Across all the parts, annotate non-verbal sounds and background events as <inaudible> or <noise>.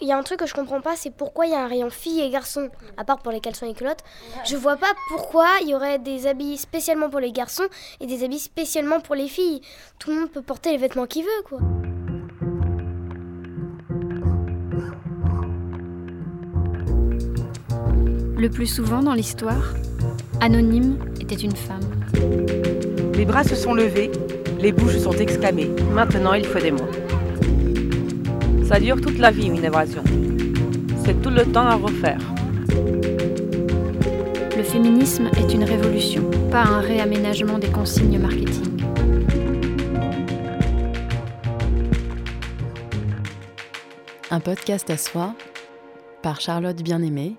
Il y a un truc que je comprends pas, c'est pourquoi il y a un rayon filles et garçons, à part pour les caleçons et culottes. Je vois pas pourquoi il y aurait des habits spécialement pour les garçons et des habits spécialement pour les filles. Tout le monde peut porter les vêtements qu'il veut, quoi. Le plus souvent dans l'histoire, Anonyme était une femme. Les bras se sont levés, les bouches sont exclamées. Maintenant, il faut des mots. Ça dure toute la vie, une évasion. C'est tout le temps à refaire. Le féminisme est une révolution, pas un réaménagement des consignes marketing. Un podcast à soi par Charlotte Bien-Aimée.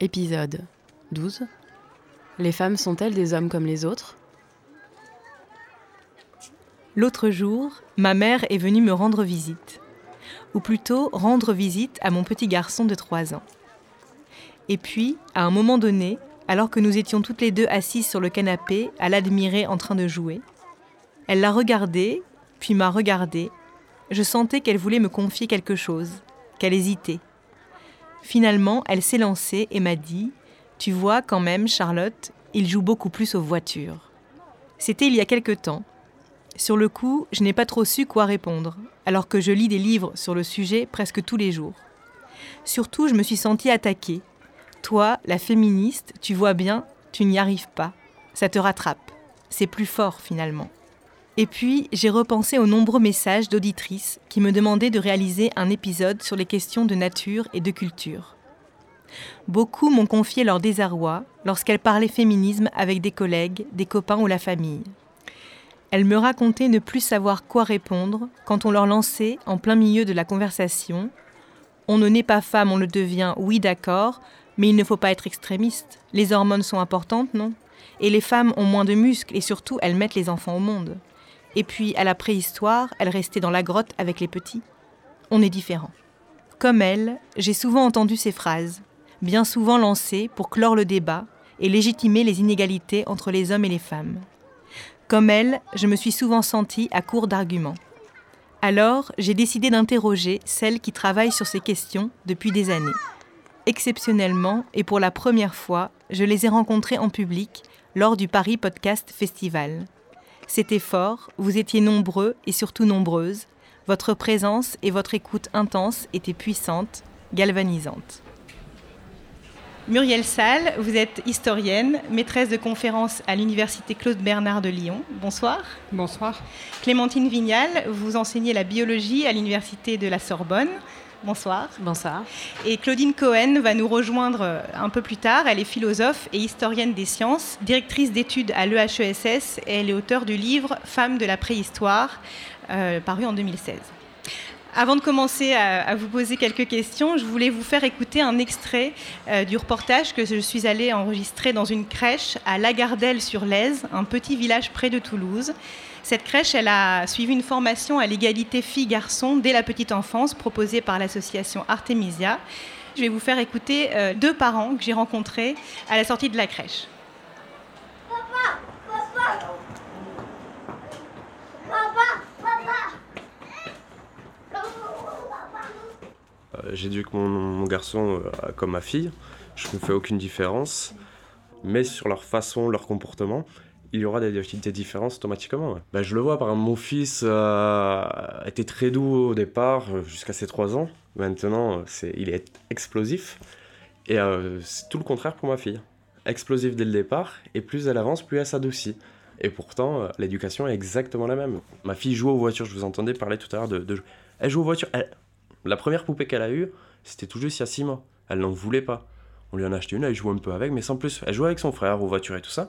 Épisode 12. Les femmes sont-elles des hommes comme les autres? L'autre jour, ma mère est venue me rendre visite ou plutôt rendre visite à mon petit garçon de 3 ans. Et puis, à un moment donné, alors que nous étions toutes les deux assises sur le canapé à l'admirer en train de jouer, elle l'a regardé, puis m'a regardé. Je sentais qu'elle voulait me confier quelque chose, qu'elle hésitait. Finalement, elle s'est lancée et m'a dit Tu vois, quand même, Charlotte, il joue beaucoup plus aux voitures. C'était il y a quelque temps. Sur le coup, je n'ai pas trop su quoi répondre, alors que je lis des livres sur le sujet presque tous les jours. Surtout, je me suis sentie attaquée. Toi, la féministe, tu vois bien, tu n'y arrives pas. Ça te rattrape. C'est plus fort finalement. Et puis, j'ai repensé aux nombreux messages d'auditrices qui me demandaient de réaliser un épisode sur les questions de nature et de culture. Beaucoup m'ont confié leur désarroi lorsqu'elles parlaient féminisme avec des collègues, des copains ou la famille. Elle me racontait ne plus savoir quoi répondre quand on leur lançait, en plein milieu de la conversation, On ne naît pas femme, on le devient, oui d'accord, mais il ne faut pas être extrémiste. Les hormones sont importantes, non? Et les femmes ont moins de muscles et surtout elles mettent les enfants au monde. Et puis, à la préhistoire, elles restaient dans la grotte avec les petits. On est différent. Comme elle, j'ai souvent entendu ces phrases, bien souvent lancées pour clore le débat et légitimer les inégalités entre les hommes et les femmes. Comme elle, je me suis souvent sentie à court d'arguments. Alors, j'ai décidé d'interroger celles qui travaillent sur ces questions depuis des années. Exceptionnellement, et pour la première fois, je les ai rencontrées en public lors du Paris Podcast Festival. C'était fort, vous étiez nombreux et surtout nombreuses, votre présence et votre écoute intense étaient puissantes, galvanisantes. Muriel Salle, vous êtes historienne, maîtresse de conférences à l'Université Claude Bernard de Lyon. Bonsoir. Bonsoir. Clémentine Vignal, vous enseignez la biologie à l'Université de la Sorbonne. Bonsoir. Bonsoir. Et Claudine Cohen va nous rejoindre un peu plus tard. Elle est philosophe et historienne des sciences, directrice d'études à l'EHESS et elle est auteure du livre Femmes de la préhistoire, euh, paru en 2016. Avant de commencer à, vous poser quelques questions, je voulais vous faire écouter un extrait euh, du reportage que je suis allée enregistrer dans une crèche à Lagardelle-sur-Lèze, un petit village près de Toulouse. Cette crèche, elle a suivi une formation à l'égalité filles-garçons dès la petite enfance proposée par l'association Artemisia. Je vais vous faire écouter euh, deux parents que j'ai rencontrés à la sortie de la crèche. Euh, j'éduque mon, mon garçon euh, comme ma fille. Je ne fais aucune différence. Mais sur leur façon, leur comportement, il y aura des, des différences automatiquement. Ben, je le vois, par exemple, mon fils euh, était très doux au départ, jusqu'à ses 3 ans. Maintenant, c'est, il est explosif. Et c'est tout le contraire pour ma fille. Explosif dès le départ, et plus elle avance, plus elle s'adoucit. Et pourtant, l'éducation est exactement la même. Ma fille joue aux voitures, je vous entendais parler tout à l'heure de, de... Elle joue aux voitures, elle, la première poupée qu'elle a eue, c'était tout juste il y a 6 mois. Elle n'en voulait pas. On lui en a acheté une, elle joue un peu avec, mais sans plus. Elle joue avec son frère aux voitures et tout ça.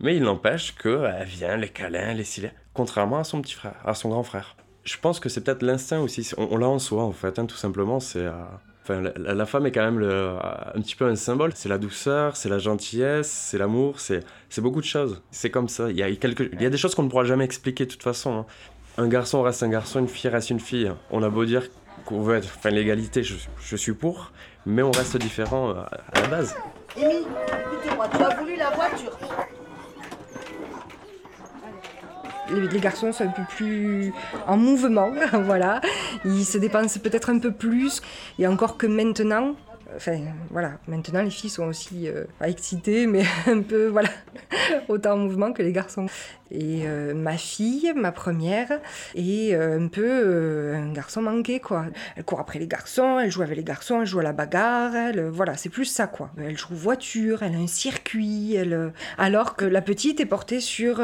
Mais il n'empêche qu'elle vient, les câlins, les cils, contrairement à son petit frère, à son grand frère. Je pense que c'est peut-être l'instinct aussi. On, l'a en soi, en fait, hein, tout simplement. C'est. Euh, enfin, la, femme est quand même le, un petit peu un symbole. C'est la douceur, c'est la gentillesse, c'est l'amour, c'est beaucoup de choses. C'est comme ça. Il y, a il y a des choses qu'on ne pourra jamais expliquer de toute façon. Hein. Un garçon reste un garçon, une fille reste une fille. On a beau dire qu'on veut être, enfin l'égalité, je, je, suis pour, mais on reste différent euh, à la base. Amy, écoutez-moi, tu as voulu la voiture. les, garçons sont un peu plus en mouvement, <laughs> voilà. Ils se dépensent peut-être un peu plus. Et encore que maintenant, Enfin, voilà, maintenant les filles sont aussi euh, pas excitées, mais <laughs> un peu, voilà, <laughs> autant en mouvement que les garçons. Et euh, ma fille, ma première, est euh, un peu un garçon manqué, quoi. Elle court après les garçons, elle joue avec les garçons, elle joue à la bagarre, elle, voilà, c'est plus ça, quoi. Elle joue voiture, elle a un circuit, elle... alors que la petite est portée sur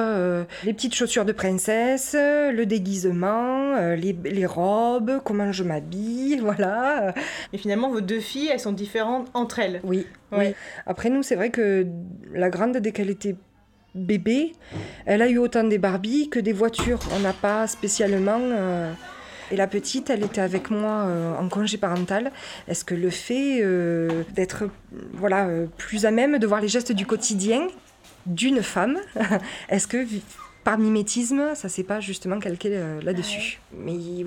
les petites chaussures de princesse, le déguisement, les, les robes, comment je m'habille, <laughs> voilà. Et finalement, vos deux filles, elles sont différentes entre elles. Oui, oui. Après, nous, c'est vrai que la grande, dès qu'elle était bébé, elle a eu autant des Barbies que des voitures. On n'a pas spécialement. Euh, et la petite, elle était avec moi euh, en congé parental. Est-ce que le fait euh, d'être voilà, plus à même de voir les gestes du quotidien d'une femme, <laughs> est-ce que par mimétisme, ça s'est pas justement calqué là-dessus? Mais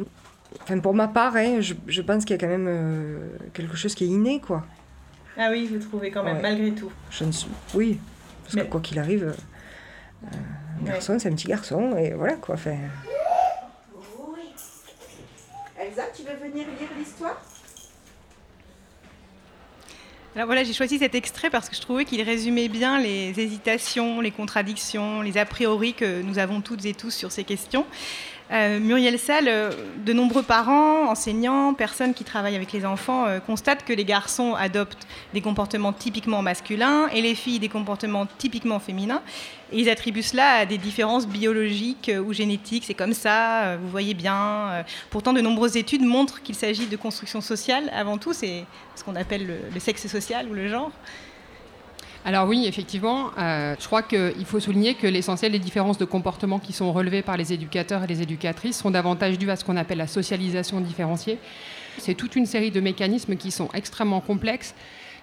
Enfin, pour ma part, hein, je, je, pense qu'il y a quand même quelque chose qui est inné, quoi. Ah oui, vous trouvez quand même, malgré tout. Je ne suis... Oui, parce que quoi qu'il arrive, un garçon, c'est un petit garçon, et voilà, quoi. Oui. Elsa, tu veux venir lire l'histoire? Alors voilà, j'ai choisi cet extrait parce que je trouvais qu'il résumait bien les hésitations, les contradictions, les a priori que nous avons toutes et tous sur ces questions. Euh, Muriel Salle, euh, de nombreux parents, enseignants, personnes qui travaillent avec les enfants euh, constatent que les garçons adoptent des comportements typiquement masculins et les filles des comportements typiquement féminins. Ils attribuent cela à des différences biologiques ou génétiques. C'est comme ça, vous voyez bien. Pourtant, de nombreuses études montrent qu'il s'agit de construction sociale avant tout. C'est ce qu'on appelle le sexe social ou le genre. Alors oui, effectivement, euh, je crois qu'il faut souligner que l'essentiel des différences de comportement qui sont relevées par les éducateurs et les éducatrices sont davantage dues à ce qu'on appelle la socialisation différenciée. C'est toute une série de mécanismes qui sont extrêmement complexes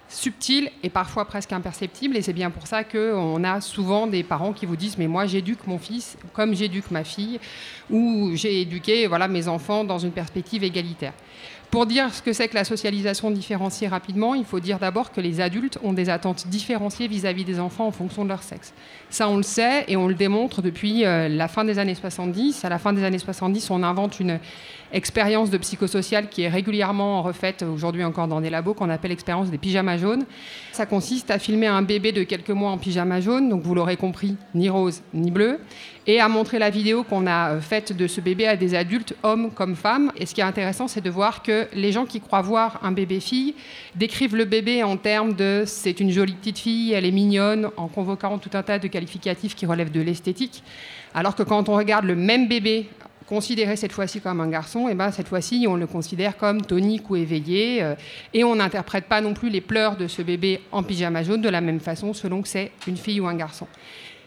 subtils et parfois presque imperceptibles. Et c'est bien pour ça qu'on a souvent des parents qui vous disent Mais moi, j'éduque mon fils comme j'éduque ma fille, ou j'ai éduqué voilà, mes enfants dans une perspective égalitaire. Pour dire ce que c'est que la socialisation différenciée rapidement, il faut dire d'abord que les adultes ont des attentes différenciées vis-à-vis des enfants en fonction de leur sexe. Ça, on le sait et on le démontre depuis euh, la fin des années 70. À la fin des années 70, on invente une expérience de psychosocial qui est régulièrement refaite aujourd'hui encore dans des labos qu'on appelle l'expérience des pyjamas jaunes. Ça consiste à filmer un bébé de quelques mois en pyjama jaune, donc vous l'aurez compris, ni rose ni bleu, et à montrer la vidéo qu'on a euh, faite de ce bébé à des adultes, hommes comme femmes. Et ce qui est intéressant, c'est de voir que les gens qui croient voir un bébé fille décrivent le bébé en termes de c'est une jolie petite fille, elle est mignonne, en convoquant tout un tas de qualificatifs qui relèvent de l'esthétique. Alors que quand on regarde le même bébé considéré cette fois-ci comme un garçon, et ben cette fois-ci on le considère comme tonique ou éveillé, euh, et on n'interprète pas non plus les pleurs de ce bébé en pyjama jaune de la même façon selon que c'est une fille ou un garçon.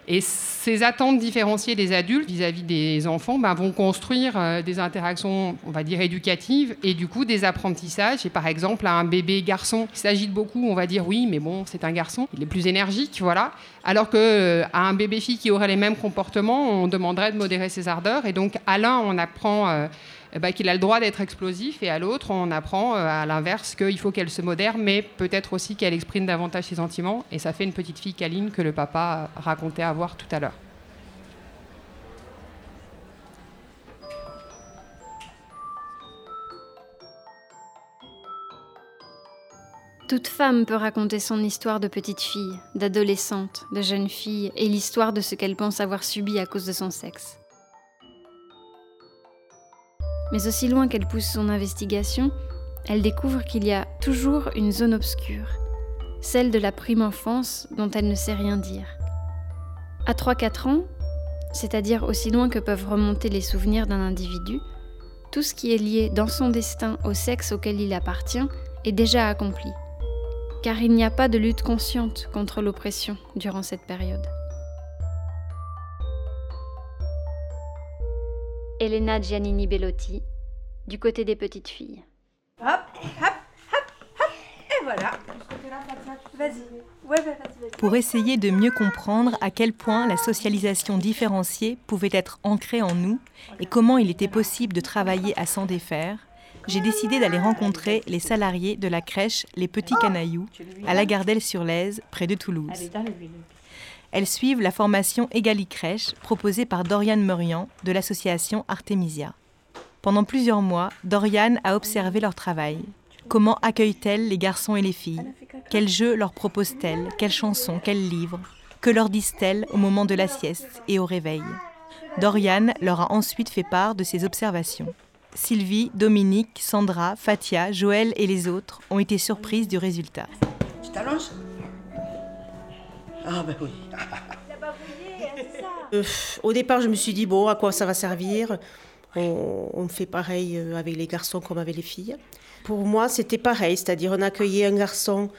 Et ces attentes différenciées des adultes vis-à-vis des enfants ben, vont construire euh, des interactions, on va dire, éducatives et du coup des apprentissages. Et par exemple, à un bébé garçon, il s'agit de beaucoup, on va dire oui, mais bon, c'est un garçon, il est plus énergique, voilà. Alors qu'à euh, un bébé fille qui aurait les mêmes comportements, on demanderait de modérer ses ardeurs. Et donc, à l'un, on apprend. Euh, eh ben, qu'il a le droit d'être explosif, et à l'autre, on apprend euh, à l'inverse qu'il faut qu'elle se modère, mais peut-être aussi qu'elle exprime davantage ses sentiments, et ça fait une petite fille câline que le papa racontait avoir tout à l'heure. Toute femme peut raconter son histoire de petite fille, d'adolescente, de jeune fille, et l'histoire de ce qu'elle pense avoir subi à cause de son sexe. Mais aussi loin qu'elle pousse son investigation, elle découvre qu'il y a toujours une zone obscure, celle de la prime enfance dont elle ne sait rien dire. À 3-4 ans, c'est-à-dire aussi loin que peuvent remonter les souvenirs d'un individu, tout ce qui est lié dans son destin au sexe auquel il appartient est déjà accompli, car il n'y a pas de lutte consciente contre l'oppression durant cette période. Elena Giannini Bellotti, du côté des petites filles. Hop, hop, hop, hop, et voilà. Vas-y. Pour essayer de mieux comprendre à quel point la socialisation différenciée pouvait être ancrée en nous et comment il était possible de travailler à s'en défaire, j'ai décidé d'aller rencontrer les salariés de la crèche Les Petits Canailloux à la Gardelle-sur-Lèze, près de Toulouse. Elles suivent la formation Egali Crèche proposée par Doriane Merian de l'association Artemisia. Pendant plusieurs mois, Doriane a observé leur travail. Comment accueille-t-elle les garçons et les filles? Quels jeux leur propose-t-elle Quelles chansons? Quels livres? Que leur disent-elles au moment de la sieste et au réveil? Doriane leur a ensuite fait part de ses observations. Sylvie, Dominique, Sandra, Fatia, Joël et les autres ont été surprises du résultat. Ah ben oui. Euh, au départ, je me suis dit, bon, à quoi ça va servir? On, on fait pareil euh, avec les garçons comme avec les filles. Pour moi, c'était pareil, c'est-à-dire on accueillait un garçon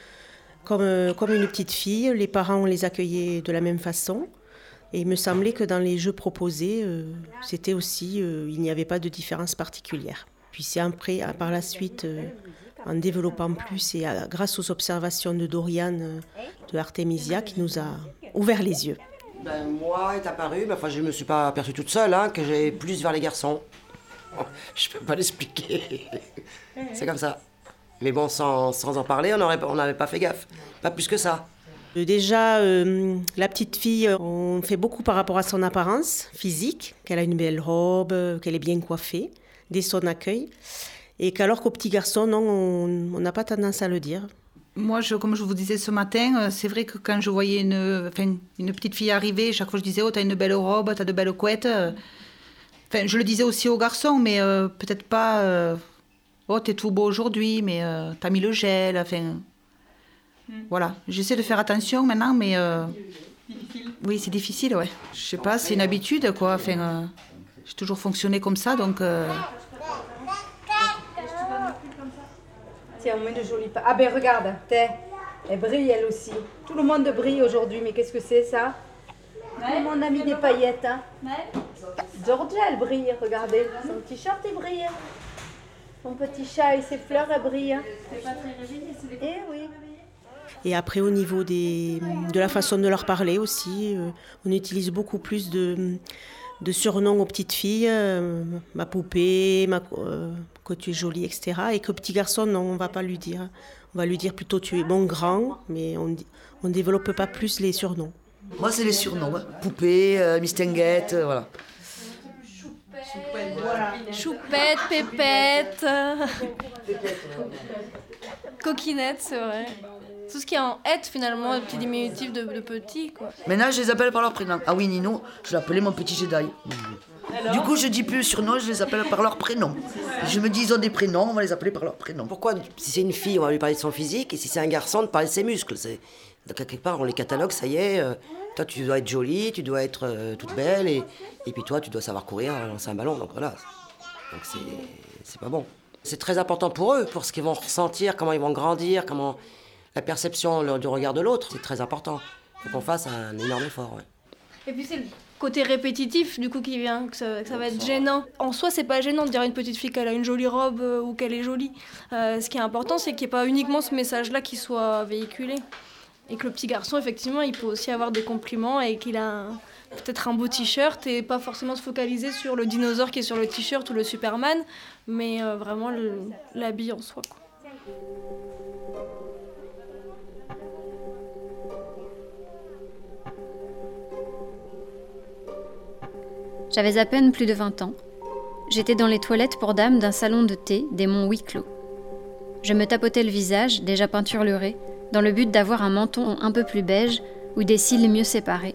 comme, euh, comme une petite fille, les parents, on les accueillait de la même façon. Et il me semblait que dans les jeux proposés, euh, c'était aussi, euh, il n'y avait pas de différence particulière. Puis c'est après, par la suite, euh, en développant plus et à- grâce aux observations de Dorian euh, de Artemisia qui nous a ouvert les yeux. Ben, moi est apparu, ben, enfin je me suis pas aperçue toute seule, hein, que j'ai plus vers les garçons. <laughs> Je peux pas l'expliquer. <laughs> C'est comme ça. Mais bon, sans, sans en parler, on n'aurait pas- on n'avait pas fait gaffe. Pas plus que ça. Euh, Déjà, euh, la petite fille, on fait beaucoup par rapport à son apparence physique, qu'elle a une belle robe, qu'elle est bien coiffée, dès son accueil. Et qu'alors qu'au petit garçon, non, on n'a pas tendance à le dire. Moi, je, comme je vous disais ce matin, euh, c'est vrai que quand je voyais une, enfin, une petite fille arriver, chaque fois je disais Oh, t'as une belle robe, t'as de belles couettes. euh. Enfin, je le disais aussi aux garçons, mais euh, peut-être pas euh, Oh, t'es tout beau aujourd'hui, mais euh, t'as mis le gel. Enfin, voilà. J'essaie de faire attention maintenant, mais. euh, oui, c'est difficile, ouais. Je sais pas, c'est une habitude, quoi. Enfin, euh, j'ai toujours fonctionné comme ça, donc. euh, Tiens, on met de jolies Ah ben regarde, t'es. Elle brille elle aussi. Tout le monde brille aujourd'hui, mais qu'est-ce que c'est ça? Tout le monde a mis des paillettes. Hein. Georgia, elle brille, regardez. Son t-shirt, il brille. Son petit chat et ses fleurs, elles brillent. Eh oui. Et après, au niveau des, de la façon de leur parler aussi, euh, on utilise beaucoup plus de, de surnoms aux petites filles, euh, ma poupée, ma, euh, que tu es jolie, etc. Et que petit garçon, non, on va pas lui dire. On va lui dire plutôt tu es mon grand, mais on ne développe pas plus les surnoms. Moi, c'est les surnoms. hein. Poupée, euh, Miss Tinguette, euh, voilà. Choupette, pépette, coquinette, c'est vrai. Tout ce qui est en être finalement, le petit diminutif de, de petit quoi. Maintenant, je les appelle par leur prénom. Ah oui, Nino, je l'appelais mon petit Jedi. Du coup, je dis plus surnom, je les appelle par leur prénom. Je me dis, ils ont des prénoms, on va les appeler par leur prénom. Pourquoi Si c'est une fille, on va lui parler de son physique, et si c'est un garçon, de parler de ses muscles. C'est... Donc, quelque part, on les catalogue, ça y est. euh, toi, tu dois être jolie, tu dois être euh, toute belle, et, et puis toi, tu dois savoir courir, lancer un ballon. Donc voilà. Donc c'est, c'est pas bon. C'est très important pour eux, pour ce qu'ils vont ressentir, comment ils vont grandir, comment la perception le- du regard de l'autre. C'est très important. faut qu'on fasse un énorme effort. ouais. Et puis c'est le côté répétitif du coup qui vient, que ça, que ça va être gênant. En soi, c'est pas gênant de dire à une petite fille qu'elle a une jolie robe euh, ou qu'elle est jolie. Euh, ce qui est important, c'est qu'il n'y ait pas uniquement ce message-là qui soit véhiculé. Et que le petit garçon, effectivement, il peut aussi avoir des compliments et qu'il a un- peut-être un beau t-shirt et pas forcément se focaliser sur le dinosaure qui est sur le t-shirt ou le Superman, mais euh, vraiment l'habit en soi. Quoi. J'avais à peine plus de 20 ans. J'étais dans les toilettes pour dames d'un salon de thé des monts Wicklow. Je me tapotais le visage, déjà peinturluré, dans le but d'avoir un menton un peu plus beige ou des cils mieux séparés,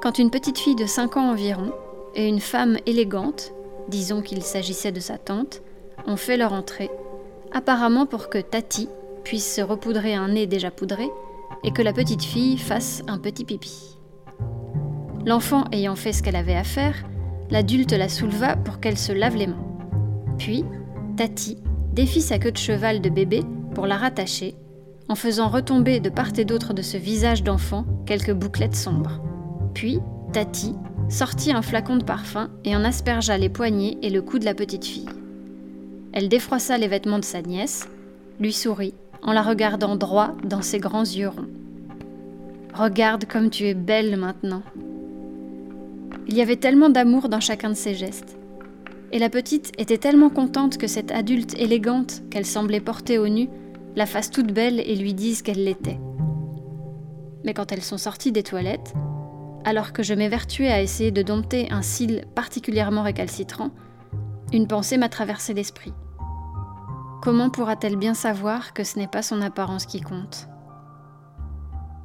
quand une petite fille de 5 ans environ et une femme élégante, disons qu'il s'agissait de sa tante, ont fait leur entrée, apparemment pour que Tati puisse se repoudrer un nez déjà poudré et que la petite fille fasse un petit pipi. L'enfant ayant fait ce qu'elle avait à faire, l'adulte la souleva pour qu'elle se lave les mains. Puis, Tati défit sa queue de cheval de bébé pour la rattacher, en faisant retomber de part et d'autre de ce visage d'enfant quelques bouclettes sombres. Puis, Tati sortit un flacon de parfum et en aspergea les poignets et le cou de la petite fille. Elle défroissa les vêtements de sa nièce, lui sourit en la regardant droit dans ses grands yeux ronds. Regarde comme tu es belle maintenant. Il y avait tellement d'amour dans chacun de ses gestes. Et la petite était tellement contente que cette adulte élégante qu'elle semblait porter au nu la fasse toute belle et lui dise qu'elle l'était. Mais quand elles sont sorties des toilettes, alors que je m'évertuais à essayer de dompter un cil particulièrement récalcitrant, une pensée m'a traversé l'esprit. Comment pourra-t-elle bien savoir que ce n'est pas son apparence qui compte?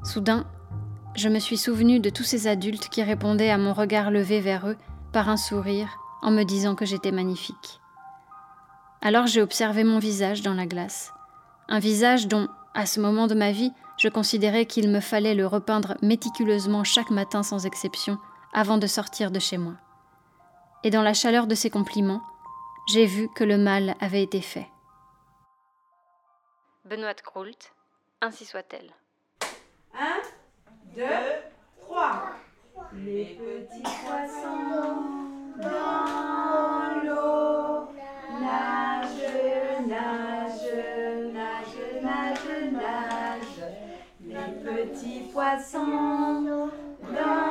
Soudain, je me suis souvenu de tous ces adultes qui répondaient à mon regard levé vers eux par un sourire en me disant que j'étais magnifique. Alors j'ai observé mon visage dans la glace, un visage dont, à ce moment de ma vie, je considérais qu'il me fallait le repeindre méticuleusement chaque matin sans exception avant de sortir de chez moi. Et dans la chaleur de ces compliments, j'ai vu que le mal avait été fait. Benoît Kroult, ainsi soit-elle. Un, deux, trois. Les petits poissons dans l'eau nagent, nagent, nagent, nagent, nagent. Les petits poissons dans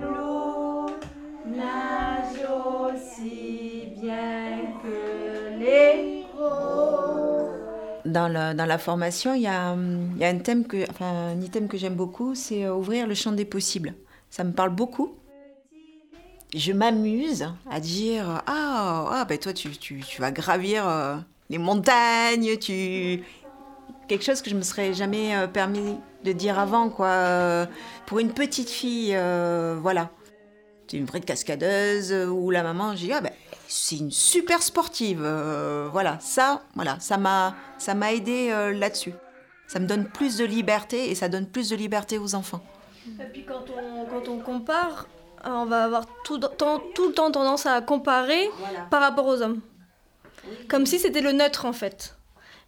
l'eau nagent aussi bien Dans la, formation, il y, a, hum, un thème que, item que j'aime beaucoup, c'est euh, ouvrir le champ des possibles. Ça me parle beaucoup. Je m'amuse à dire ah, ah ben toi tu, tu, tu vas gravir euh, les montagnes, tu quelque chose que je me serais jamais euh, permis de dire avant quoi. Pour une petite fille, voilà, c'est une vraie cascadeuse ou la maman, j'ai dit ah ben c'est une super sportive, euh, voilà ça, voilà ça m'a ça m'a aidé euh, là-dessus. Ça me donne plus de liberté et ça donne plus de liberté aux enfants. Et puis quand on, quand on compare, euh, on va avoir tout, le temps- tout le temps tendance à comparer par rapport aux hommes. Comme si c'était le neutre en fait.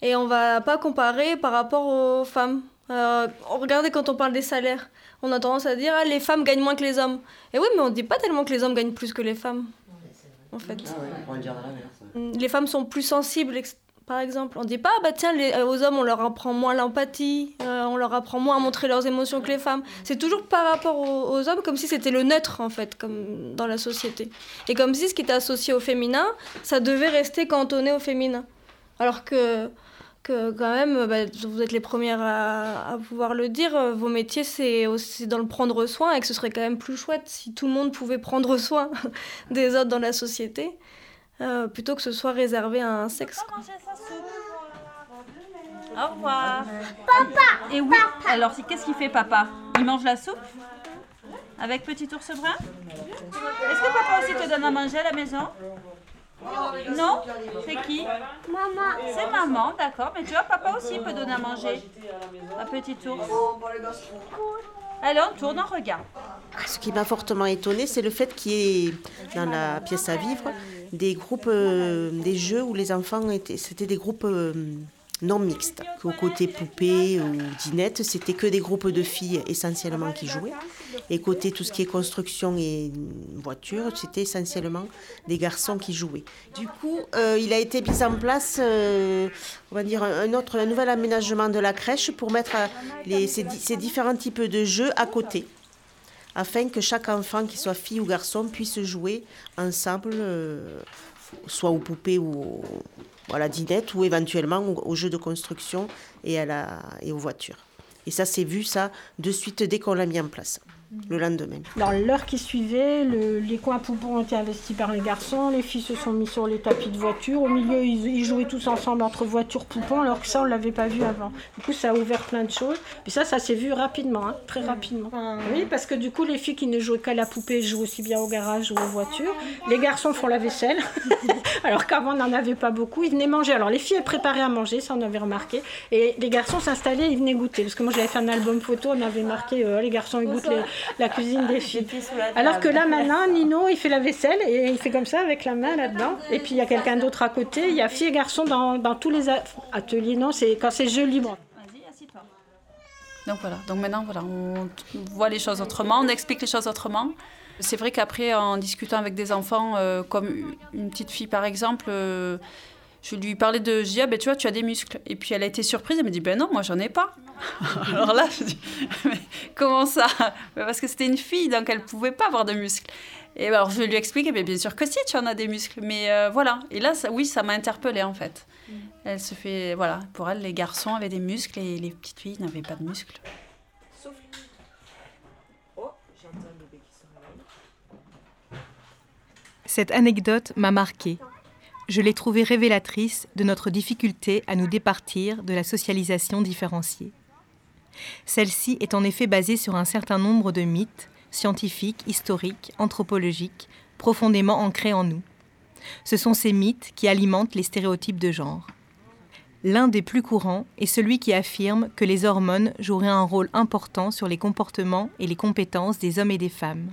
Et on va pas comparer par rapport aux femmes. Euh, regardez quand on parle des salaires, on a tendance à dire ah, les femmes gagnent moins que les hommes. Et oui, mais on dit pas tellement que les hommes gagnent plus que les femmes. En fait. Les femmes sont plus sensibles, par exemple. On dit pas, ah bah tiens, les- euh, aux hommes, on leur apprend moins l'empathie, euh, on leur apprend moins à montrer leurs émotions que les femmes. C'est toujours par rapport aux, aux hommes, comme si c'était le neutre, en fait, comme dans la société. Et comme si ce qui était associé au féminin, ça devait rester cantonné au féminin. Alors que, que quand même, bah, vous êtes les premières à, à pouvoir le dire, euh, vos métiers, c'est aussi dans le prendre soin, et que ce serait quand même plus chouette si tout le monde pouvait prendre soin <laughs> des autres dans la société. Euh, plutôt que ce soit réservé à un sexe. quoi. Au revoir. Papa Et oui, alors qu'est-ce qu'il fait papa? Il mange la soupe Avec petit ours brun? Est-ce que papa aussi te donne à manger à la maison? Non? C'est qui? Maman. C'est maman, d'accord. Mais tu vois, papa aussi peut donner à manger à petit ours. Allez, on tourne, on regarde. Ce qui m'a fortement étonné, c'est le fait qu'il y ait dans la pièce à vivre des groupes, euh, des jeux où les enfants étaient, c'était des groupes euh, non mixtes. Qu'au côté poupée ou dinette, c'était que des groupes de filles essentiellement qui jouaient. Et côté tout ce qui est construction et voiture, c'était essentiellement des garçons qui jouaient. Du coup, euh, il a été mis en place, euh, on va dire, un autre, nouvel aménagement de la crèche pour mettre euh, ces, di- ces différents types de jeux à côté afin que chaque enfant, qu'il soit fille ou garçon, puisse jouer ensemble, soit aux poupées ou à la dinette, ou éventuellement aux, jeux de construction et, et aux voitures. Et ça, c'est vu, ça, de suite, dès qu'on l'a mis en place, le lendemain. Dans l'heure qui suivait, le- les coins poupons ont été investis par les garçons, les filles se sont mis sur les tapis de voiture. Au milieu, ils, ils jouaient tous ensemble entre voitures poupons, alors que ça, on ne l'avait pas vu avant. Du coup, ça a ouvert plein de choses. Puis ça, ça s'est vu rapidement, hein, très rapidement. Oui, parce que du coup, les filles qui ne jouaient qu'à la poupée jouent aussi bien au garage ou aux voitures. Les garçons font la vaisselle, <laughs> alors qu'avant, on n'en avait pas beaucoup. Ils venaient manger. Alors, les filles, elles préparaient à manger, ça, on avait remarqué. Et les garçons s'installaient, ils venaient goûter. Parce que moi, j'avais fait un album photo, on avait marqué euh, les garçons, ils goûtent les- la cuisine des filles. Alors que là, maintenant, Nino, il fait la vaisselle et il fait comme ça avec la main là-dedans. Et puis, il y a quelqu'un d'autre à côté. Il y a filles et garçons dans, dans tous les ateliers. Non, c'est quand c'est jeu libre. Donc voilà, donc maintenant voilà, on voit les choses autrement, on explique les choses autrement. C'est vrai qu'après, en discutant avec des enfants, euh, comme une petite fille par exemple, euh, je lui parlais de, je dis, ah, ben tu vois, tu as des muscles. Et puis elle a été surprise, elle me dit, ben non, moi j'en ai pas. <laughs> Alors là, je dis, <laughs> mais comment ça? Parce que c'était une fille, donc elle pouvait pas avoir de muscles. Et ben, alors je lui explique, mais bien sûr que si, tu en as des muscles. Mais euh, voilà. Et là, oui, ça m'a interpellée en fait. Elle se fait, voilà, pour elle, les garçons avaient des muscles et les petites filles n'avaient pas de muscles. Cette anecdote m'a marquée. Je l'ai trouvée révélatrice de notre difficulté à nous départir de la socialisation différenciée. Celle-ci est en effet basée sur un certain nombre de mythes, scientifiques, historiques, anthropologiques, profondément ancrés en nous. Ce sont ces mythes qui alimentent les stéréotypes de genre. L'un des plus courants est celui qui affirme que les hormones joueraient un rôle important sur les comportements et les compétences des hommes et des femmes.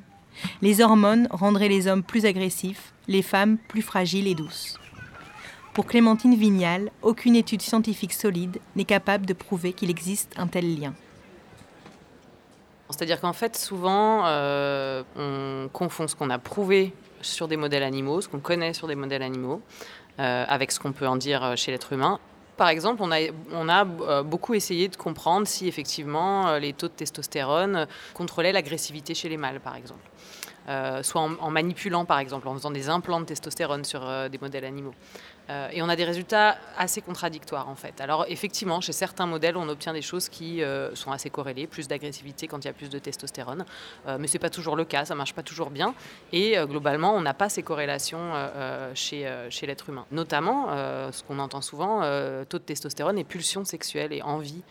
Les hormones rendraient les hommes plus agressifs, les femmes plus fragiles et douces. Pour Clémentine Vignal, aucune étude scientifique solide n'est capable de prouver qu'il existe un tel lien. C'est-à-dire qu'en fait, souvent, euh, on confond ce qu'on a prouvé sur des modèles animaux, ce qu'on connaît sur des modèles animaux, euh, avec ce qu'on peut en dire chez l'être humain. Par exemple, on a, euh, beaucoup essayé de comprendre si effectivement les taux de testostérone contrôlaient l'agressivité chez les mâles, par exemple. soit en, manipulant, par exemple, en faisant des implants de testostérone sur des modèles animaux. Euh, et on a des résultats assez contradictoires en fait. Alors effectivement, chez certains modèles, on obtient des choses qui euh, sont assez corrélées, plus d'agressivité quand il y a plus de testostérone, euh, mais ce n'est pas toujours le cas, ça marche pas toujours bien. Et globalement, on n'a pas ces corrélations chez, chez l'être humain. Notamment, ce qu'on entend souvent, taux de testostérone et pulsion sexuelle et envie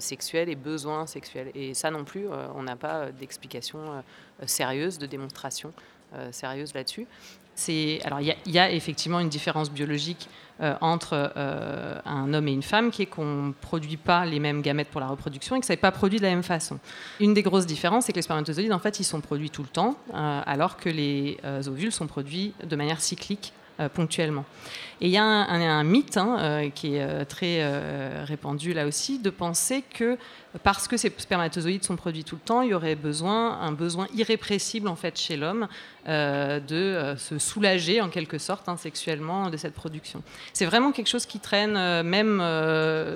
sexuelle et besoin sexuel. Et ça non plus, on n'a pas d'explication sérieuse, de démonstration sérieuse là-dessus alors il y, a effectivement une différence biologique euh, entre euh, un homme et une femme qui est qu'on ne produit pas les mêmes gamètes pour la reproduction et que ça n'est pas produit de la même façon. Une des grosses différences, c'est que les spermatozoïdes, en fait, ils sont produits tout le temps, euh, alors que les ovules sont produits de manière cyclique ponctuellement. Et il y a un, mythe hein, qui est très répandu là aussi, de penser que parce que ces spermatozoïdes sont produits tout le temps, il y aurait besoin, un besoin irrépressible en fait chez l'homme euh, de euh, se soulager en quelque sorte hein, sexuellement de cette production. C'est vraiment quelque chose qui traîne euh, même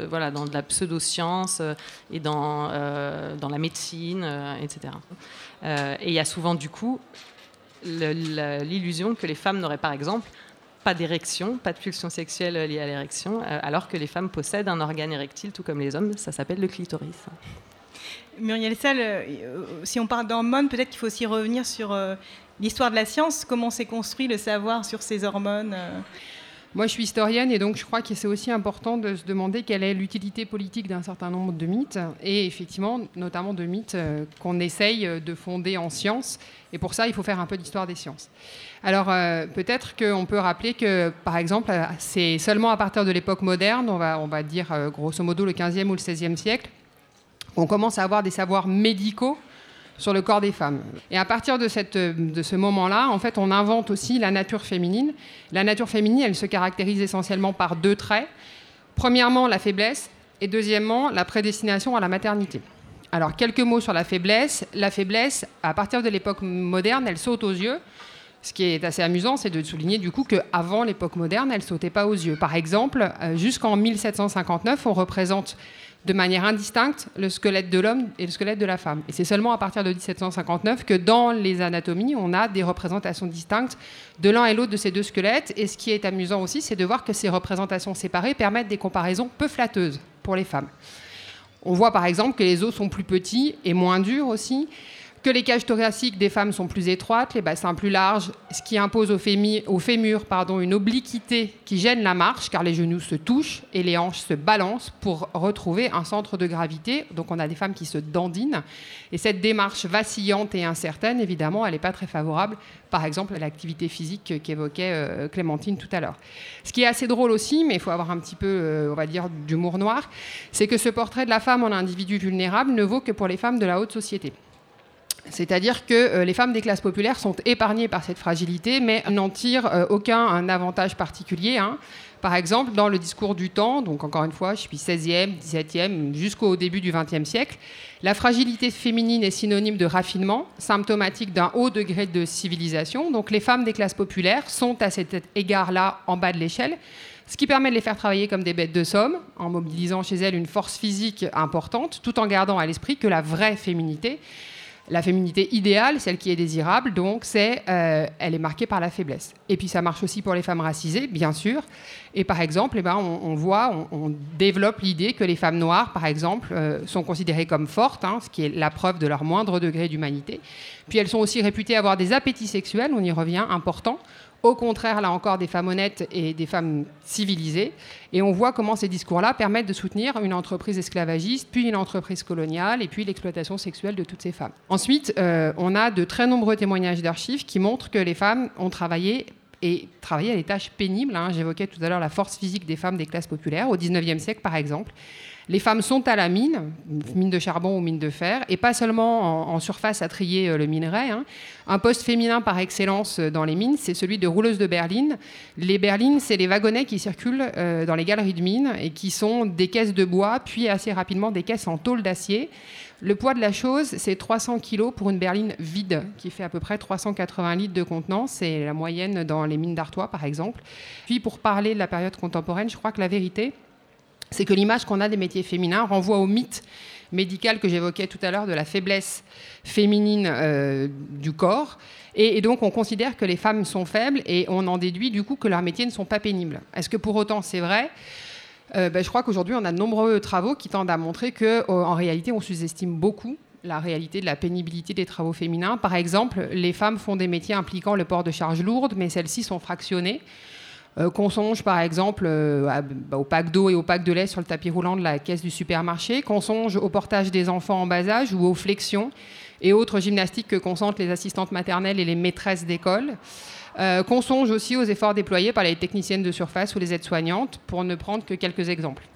voilà, dans de la pseudoscience et dans, dans la médecine, etc. et il y a souvent du coup l'illusion que les femmes n'auraient par exemple pas d'érection, pas de pulsion sexuelle liée à l'érection, euh, alors que les femmes possèdent un organe érectile tout comme les hommes, ça s'appelle le clitoris. Muriel Salle, euh, si on parle d'hormones, peut-être qu'il faut aussi revenir sur euh, l'histoire de la science, comment s'est construit le savoir sur ces hormones moi, je suis historienne et donc je crois que c'est aussi important de se demander quelle est l'utilité politique d'un certain nombre de mythes et effectivement, notamment de mythes qu'on essaye de fonder en science. Et pour ça, il faut faire un peu d'histoire des sciences. Alors euh, peut-être qu'on peut rappeler que, par exemple, euh, c'est seulement à partir de l'époque moderne, on va, on va dire euh, grosso modo le 15e ou le 16e siècle, qu'on commence à avoir des savoirs médicaux sur le corps des femmes. Et à partir de, ce moment-là, en fait, on invente aussi la nature féminine. La nature féminine, elle se caractérise essentiellement par deux traits. Premièrement, la faiblesse, et deuxièmement, la prédestination à la maternité. Alors, quelques mots sur la faiblesse. La faiblesse, à partir de l'époque moderne, elle saute aux yeux. Ce qui est assez amusant, c'est de souligner du coup qu'avant l'époque moderne, elle sautait pas aux yeux. Par exemple, euh, jusqu'en 1759, on représente de manière indistincte le squelette de l'homme et le squelette de la femme. Et c'est seulement à partir de 1759 que dans les anatomies, on a des représentations distinctes de l'un et l'autre de ces deux squelettes. Et ce qui est amusant aussi, c'est de voir que ces représentations séparées permettent des comparaisons peu flatteuses pour les femmes. On voit par exemple que les os sont plus petits et moins durs aussi, que les cages thoraciques des femmes sont plus étroites, les bassins plus larges, ce qui impose au, fémur, pardon, une obliquité qui gêne la marche, car les genoux se touchent et les hanches se balancent pour retrouver un centre de gravité. Donc on a des femmes qui se dandinent. Et cette démarche vacillante et incertaine, évidemment, elle n'est pas très favorable, par exemple, à l'activité physique qu'évoquait euh, Clémentine tout à l'heure. Ce qui est assez drôle aussi, mais il faut avoir un petit peu, euh, on va dire, d'humour noir, c'est que ce portrait de la femme en individu vulnérable ne vaut que pour les femmes de la haute société. C'est-à-dire que euh, les femmes des classes populaires sont épargnées par cette fragilité, mais n'en tirent euh, aucun avantage particulier. Hein. Par exemple, dans le discours du temps, donc encore une fois, je suis 16e, 17e, jusqu'au début du 20e siècle, la fragilité féminine est synonyme de raffinement, symptomatique d'un haut degré de civilisation. Donc les femmes des classes populaires sont à cet égard-là en bas de l'échelle, ce qui permet de les faire travailler comme des bêtes de somme, en mobilisant chez elles une force physique importante, tout en gardant à l'esprit que la vraie féminité, la féminité idéale, celle qui est désirable, donc c'est, euh, elle est marquée par la faiblesse. Et puis ça marche aussi pour les femmes racisées, bien sûr. Et par exemple, eh ben, on, voit, on, développe l'idée que les femmes noires, par exemple, euh, sont considérées comme fortes, hein, ce qui est la preuve de leur moindre degré d'humanité. Puis elles sont aussi réputées avoir des appétits sexuels, on y revient, importants, au contraire, là encore, des femmes honnêtes et des femmes civilisées. Et on voit comment ces discours-là permettent de soutenir une entreprise esclavagiste, puis une entreprise coloniale, et puis l'exploitation sexuelle de toutes ces femmes. Ensuite, euh, on a de très nombreux témoignages d'archives qui montrent que les femmes ont travaillé et travaillé à des tâches pénibles. Hein. J'évoquais tout à l'heure la force physique des femmes des classes populaires, au 19e siècle par exemple. Les femmes sont à la mine, mine de charbon ou mine de fer, et pas seulement en, surface à trier euh, le minerai. Hein. Un poste féminin par excellence euh, dans les mines, c'est celui de rouleuse de berline. Les berlines, c'est les wagonnets qui circulent euh, dans les galeries de mines et qui sont des caisses de bois, puis assez rapidement des caisses en tôle d'acier. Le poids de la chose, c'est 300 kg pour une berline vide, qui fait à peu près 380 litres de contenant. C'est la moyenne dans les mines d'Artois, par exemple. Puis, pour parler de la période contemporaine, je crois que la vérité, c'est que l'image qu'on a des métiers féminins renvoie au mythe médical que j'évoquais tout à l'heure de la faiblesse féminine euh, du corps. Et, donc on considère que les femmes sont faibles et on en déduit du coup que leurs métiers ne sont pas pénibles. Est-ce que pour autant c'est vrai? Euh, ben, Je crois qu'aujourd'hui on a de nombreux travaux qui tendent à montrer qu'en en réalité on sous-estime beaucoup la réalité de la pénibilité des travaux féminins. Par exemple, les femmes font des métiers impliquant le port de charges lourdes, mais celles-ci sont fractionnées. Euh, qu'on songe par exemple euh, bah, au pack d'eau et au pack de lait sur le tapis roulant de la caisse du supermarché, qu'on songe au portage des enfants en bas âge ou aux flexions et autres gymnastiques que consentent les assistantes maternelles et les maîtresses d'école. Euh, qu'on songe aussi aux efforts déployés par les techniciennes de surface ou les aides-soignantes, pour ne prendre que quelques exemples.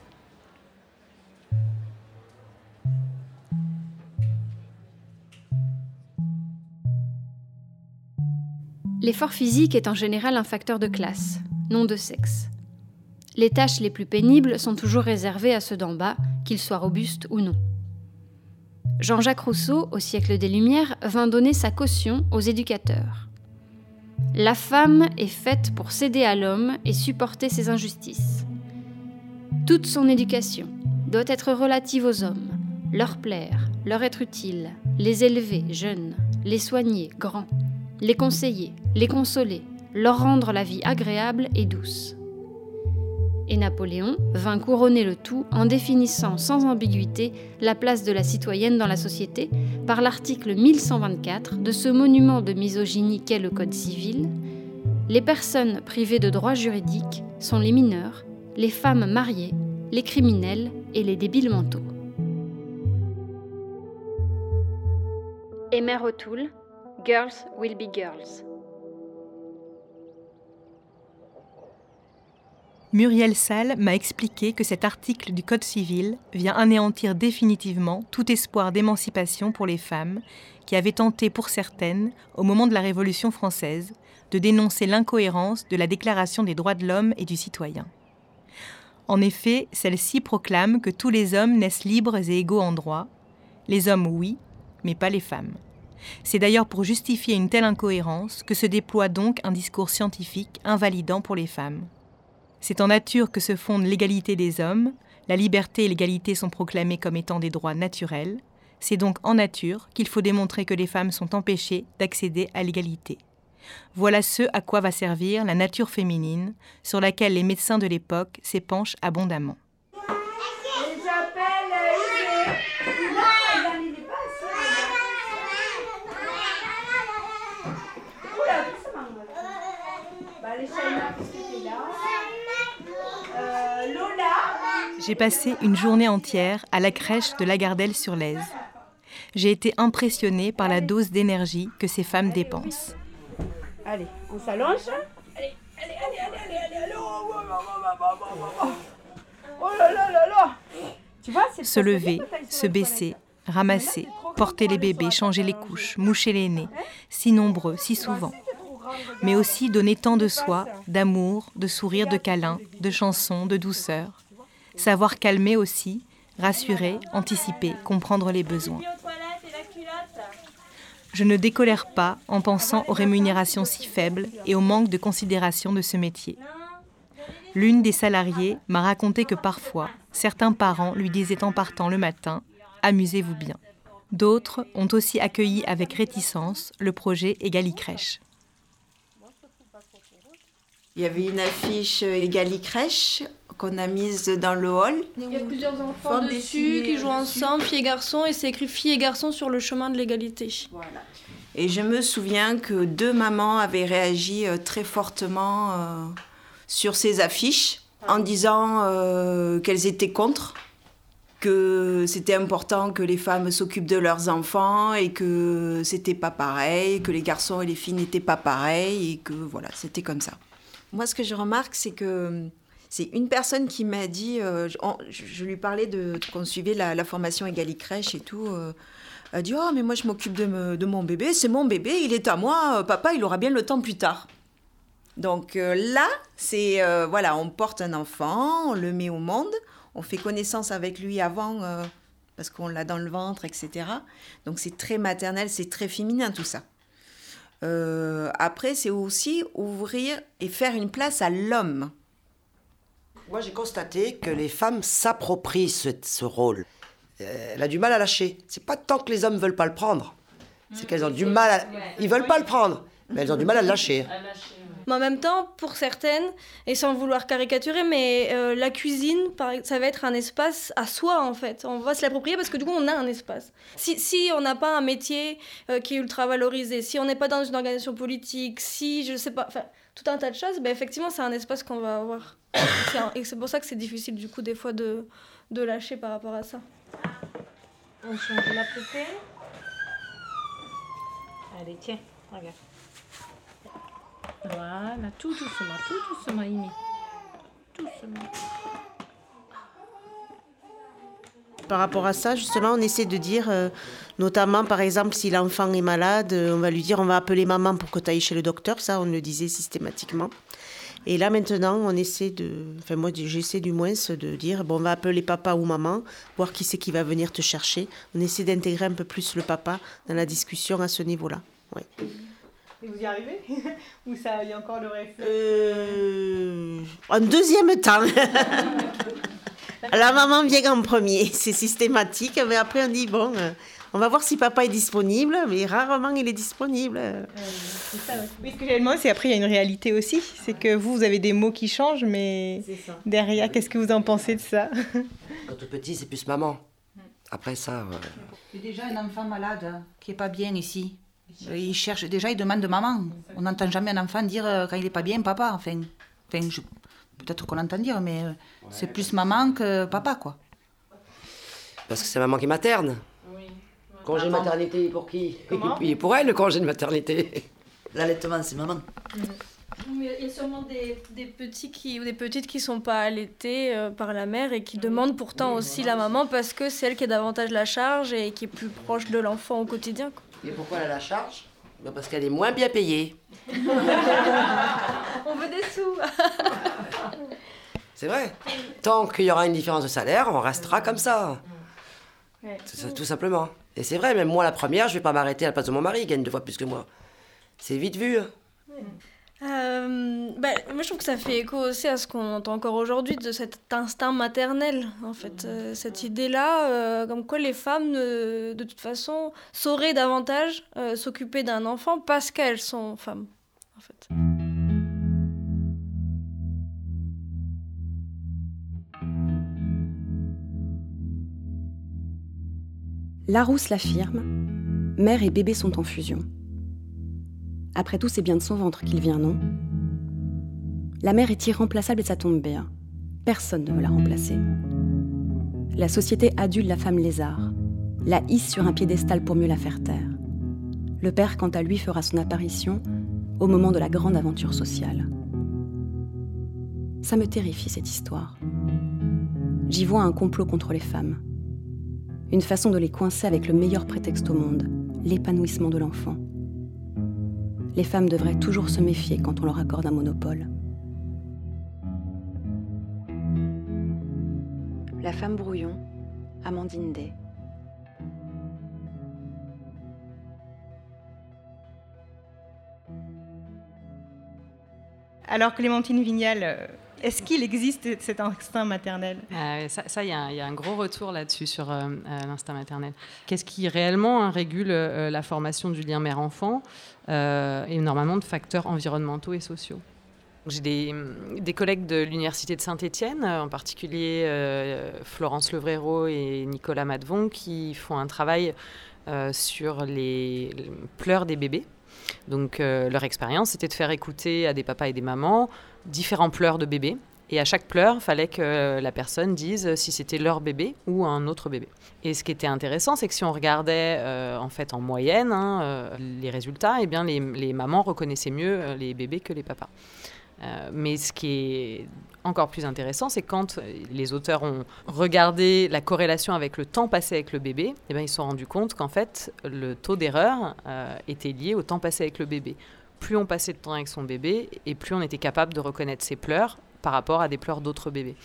L'effort physique est en général un facteur de classe non de sexe. Les tâches les plus pénibles sont toujours réservées à ceux d'en bas, qu'ils soient robustes ou non. Jean-Jacques Rousseau, au siècle des Lumières, vint donner sa caution aux éducateurs. La femme est faite pour céder à l'homme et supporter ses injustices. Toute son éducation doit être relative aux hommes, leur plaire, leur être utile, les élever jeunes, les soigner grands, les conseiller, les consoler, leur rendre la vie agréable et douce. Et Napoléon vint couronner le tout en définissant sans ambiguïté la place de la citoyenne dans la société par l'article 1124 de ce monument de misogynie qu'est le Code civil. Les personnes privées de droits juridiques sont les mineurs, les femmes mariées, les criminels et les débiles mentaux. Emer O'Toole, Girls Will Be Girls. Muriel Salle m'a expliqué que cet article du Code civil vient anéantir définitivement tout espoir d'émancipation pour les femmes qui avaient tenté pour certaines, au moment de la Révolution française, de dénoncer l'incohérence de la Déclaration des droits de l'homme et du citoyen. En effet, celle-ci proclame que tous les hommes naissent libres et égaux en droit, les hommes oui, mais pas les femmes. C'est d'ailleurs pour justifier une telle incohérence que se déploie donc un discours scientifique invalidant pour les femmes. C'est en nature que se fonde l'égalité des hommes, la liberté et l'égalité sont proclamées comme étant des droits naturels, c'est donc en nature qu'il faut démontrer que les femmes sont empêchées d'accéder à l'égalité. Voilà ce à quoi va servir la nature féminine, sur laquelle les médecins de l'époque s'épanchent abondamment. J'ai passé une journée entière à la crèche de Lagardelle-sur-Lèze. J'ai été impressionnée par la dose d'énergie que ces femmes dépensent. Allez, on s'allonge. Allez, allez, allez, allez, allez, allez, oh, là là là là. Tu vois, Se lever, se baisser, ramasser, porter les bébés, changer les couches, moucher les nez, si nombreux, si souvent. Mais aussi donner tant de soi, d'amour, de sourires, de câlins, de chansons, de douceur savoir calmer aussi, rassurer, anticiper, comprendre les besoins. Je ne décolère pas en pensant aux rémunérations si faibles et au manque de considération de ce métier. L'une des salariées m'a raconté que parfois, certains parents lui disaient en partant le matin Amusez-vous bien. D'autres ont aussi accueilli avec réticence le projet Egali Crèche. Il y avait une affiche Egali Crèche qu'on a mise dans le hall. Il y a plusieurs enfants dessus qui jouent ensemble, filles et garçons, et c'est écrit filles et garçons sur le chemin de l'égalité. Voilà. Et je me souviens que deux mamans avaient réagi euh, très fortement euh, sur ces affiches en disant euh, qu'elles étaient contre, que c'était important que les femmes s'occupent de leurs enfants et que c'était pas pareil, que les garçons et les filles n'étaient pas pareils et que voilà, c'était comme ça. Moi, ce que je remarque, c'est que c'est une personne qui m'a dit, euh, je, lui parlais de qu'on suivait la, formation Egali Crèche et tout. euh, elle dit Oh, mais moi je m'occupe de, mon bébé, c'est mon bébé, il est à moi, euh, papa, il aura bien le temps plus tard. Donc euh, là, c'est voilà, on porte un enfant, on le met au monde, on fait connaissance avec lui avant parce qu'on l'a dans le ventre, etc. Donc c'est très maternel, c'est très féminin tout ça. Après, c'est aussi ouvrir et faire une place à l'homme. Moi, j'ai constaté que les femmes s'approprient ce, ce rôle. Euh, Elle a du mal à lâcher. C'est pas tant que les hommes veulent pas le prendre. C'est qu'elles ont du mal à... Ils veulent pas le prendre, mais elles ont du mal à le lâcher. Mais en même temps, pour certaines, et sans vouloir caricaturer, mais euh, la cuisine, ça va être un espace à soi en fait. On va se l'approprier parce que du coup, on a un espace. Si, si on n'a pas un métier euh, qui est ultra valorisé, si on n'est pas dans une organisation politique, si je sais pas, enfin, tout un tas de choses, ben, effectivement, c'est un espace qu'on va avoir. <coughs> Et c'est pour ça que c'est difficile du coup des fois de, lâcher par rapport à ça. On change la poupée. Allez, tiens, regarde. Voilà, tout doucement, tout doucement, Amy. Doucement. Par rapport à ça, justement, on essaie de dire, euh, notamment par exemple, si l'enfant est malade, euh, on va lui dire on va appeler maman pour que tu ailles chez le docteur. Ça, on le disait systématiquement. Et là, maintenant, on essaie de. Enfin, moi, j'essaie du moins de dire bon, on va appeler papa ou maman, voir qui c'est qui va venir te chercher. On essaie d'intégrer un peu plus le papa dans la discussion à ce niveau-là. Ouais. Et vous y arrivez <laughs> Ou ça, il y a encore le réflexe Euh, En deuxième temps. <laughs> La maman vient en premier, <laughs> c'est systématique, mais après on dit bon, euh, on va voir si papa est disponible, mais rarement il est disponible. Oui, ce que j'allais demander, c'est après, il y a une réalité aussi. C'est que vous, vous avez des mots qui changent, mais derrière, qu'est-ce que vous en pensez de ça? <laughs> Quand tout petit, c'est plus maman. Après ça, euh, C'est déjà un enfant malade hein, qui est pas bien ici. Euh, Il cherche, déjà, il demande maman. On n'entend jamais un enfant dire euh, quand il est pas bien, papa. Enfin, enfin je- peut-être qu'on entend dire, mais euh, c'est plus maman que papa, quoi. parce que c'est maman qui materne. Congé de Maman. maternité pour qui? Comment? Il est pour elle, le congé de maternité. L'allaitement, c'est maman. Il y a sûrement des, des petits qui, ou des petites qui sont pas allaités euh, par la mère et qui demandent pourtant aussi la maman parce que c'est elle qui a davantage la charge et qui est plus proche de l'enfant au quotidien. quoi. Et pourquoi elle a la charge? Ben Parce qu'elle est moins bien payée. <laughs> On veut des sous. C'est vrai. Tant qu'il y aura une différence de salaire, on restera comme ça. Tout, simplement. Et c'est vrai, même moi, la première, je vais pas m'arrêter à la place de mon mari, il gagne deux fois plus que moi. C'est vite vu. hein. Euh, bah, moi, je trouve que ça fait écho aussi à ce qu'on entend encore aujourd'hui de cet instinct maternel, en fait. Euh, cette idée-là, euh, comme quoi les femmes, ne- de toute façon, sauraient davantage euh, s'occuper d'un enfant parce qu'elles sont femmes, en fait. Larousse l'affirme, mère et bébé sont en fusion. Après tout, c'est bien de son ventre qu'il vient, non? La mère est irremplaçable et ça tombe bien. Personne ne veut la remplacer. La société adule la femme lézard, la hisse sur un piédestal pour mieux la faire taire. Le père, quant à lui, fera son apparition au moment de la grande aventure sociale. Ça me terrifie, cette histoire. J'y vois un complot contre les femmes. Une façon de les coincer avec le meilleur prétexte au monde, l'épanouissement de l'enfant. Les femmes devraient toujours se méfier quand on leur accorde un monopole. La femme brouillon, Amandine Day. Alors Clémentine Vignal, euh, est-ce qu'il existe cet instinct maternel? Ah ça, il y, a un- il y a un gros retour là-dessus sur euh, euh, l'instinct maternel. Qu'est-ce qui réellement hein, régule euh, la formation du lien mère-enfant? Euh, Énormément de facteurs environnementaux et sociaux. J'ai des, des, collègues de l'Université de Saint-Étienne, en particulier euh, Florence Levréro et Nicolas Madvon, qui font un travail euh, sur les, pleurs des bébés. Donc euh, leur expérience, c'était de faire écouter à des papas et des mamans différents pleurs de bébés. Et à chaque pleur, il fallait que la personne dise si c'était leur bébé ou un autre bébé. Et ce qui était intéressant, c'est que si on regardait en fait en moyenne hein, les résultats, eh bien les, les mamans reconnaissaient mieux les bébés que les papas. Euh, mais ce qui est encore plus intéressant, c'est quand les auteurs ont regardé la corrélation avec le temps passé avec le bébé, eh bien, ils se sont rendus compte qu'en fait, le taux d'erreur euh, était lié au temps passé avec le bébé. Plus on passait de temps avec son bébé, et plus on était capable de reconnaître ses pleurs par rapport à des pleurs d'autres bébés.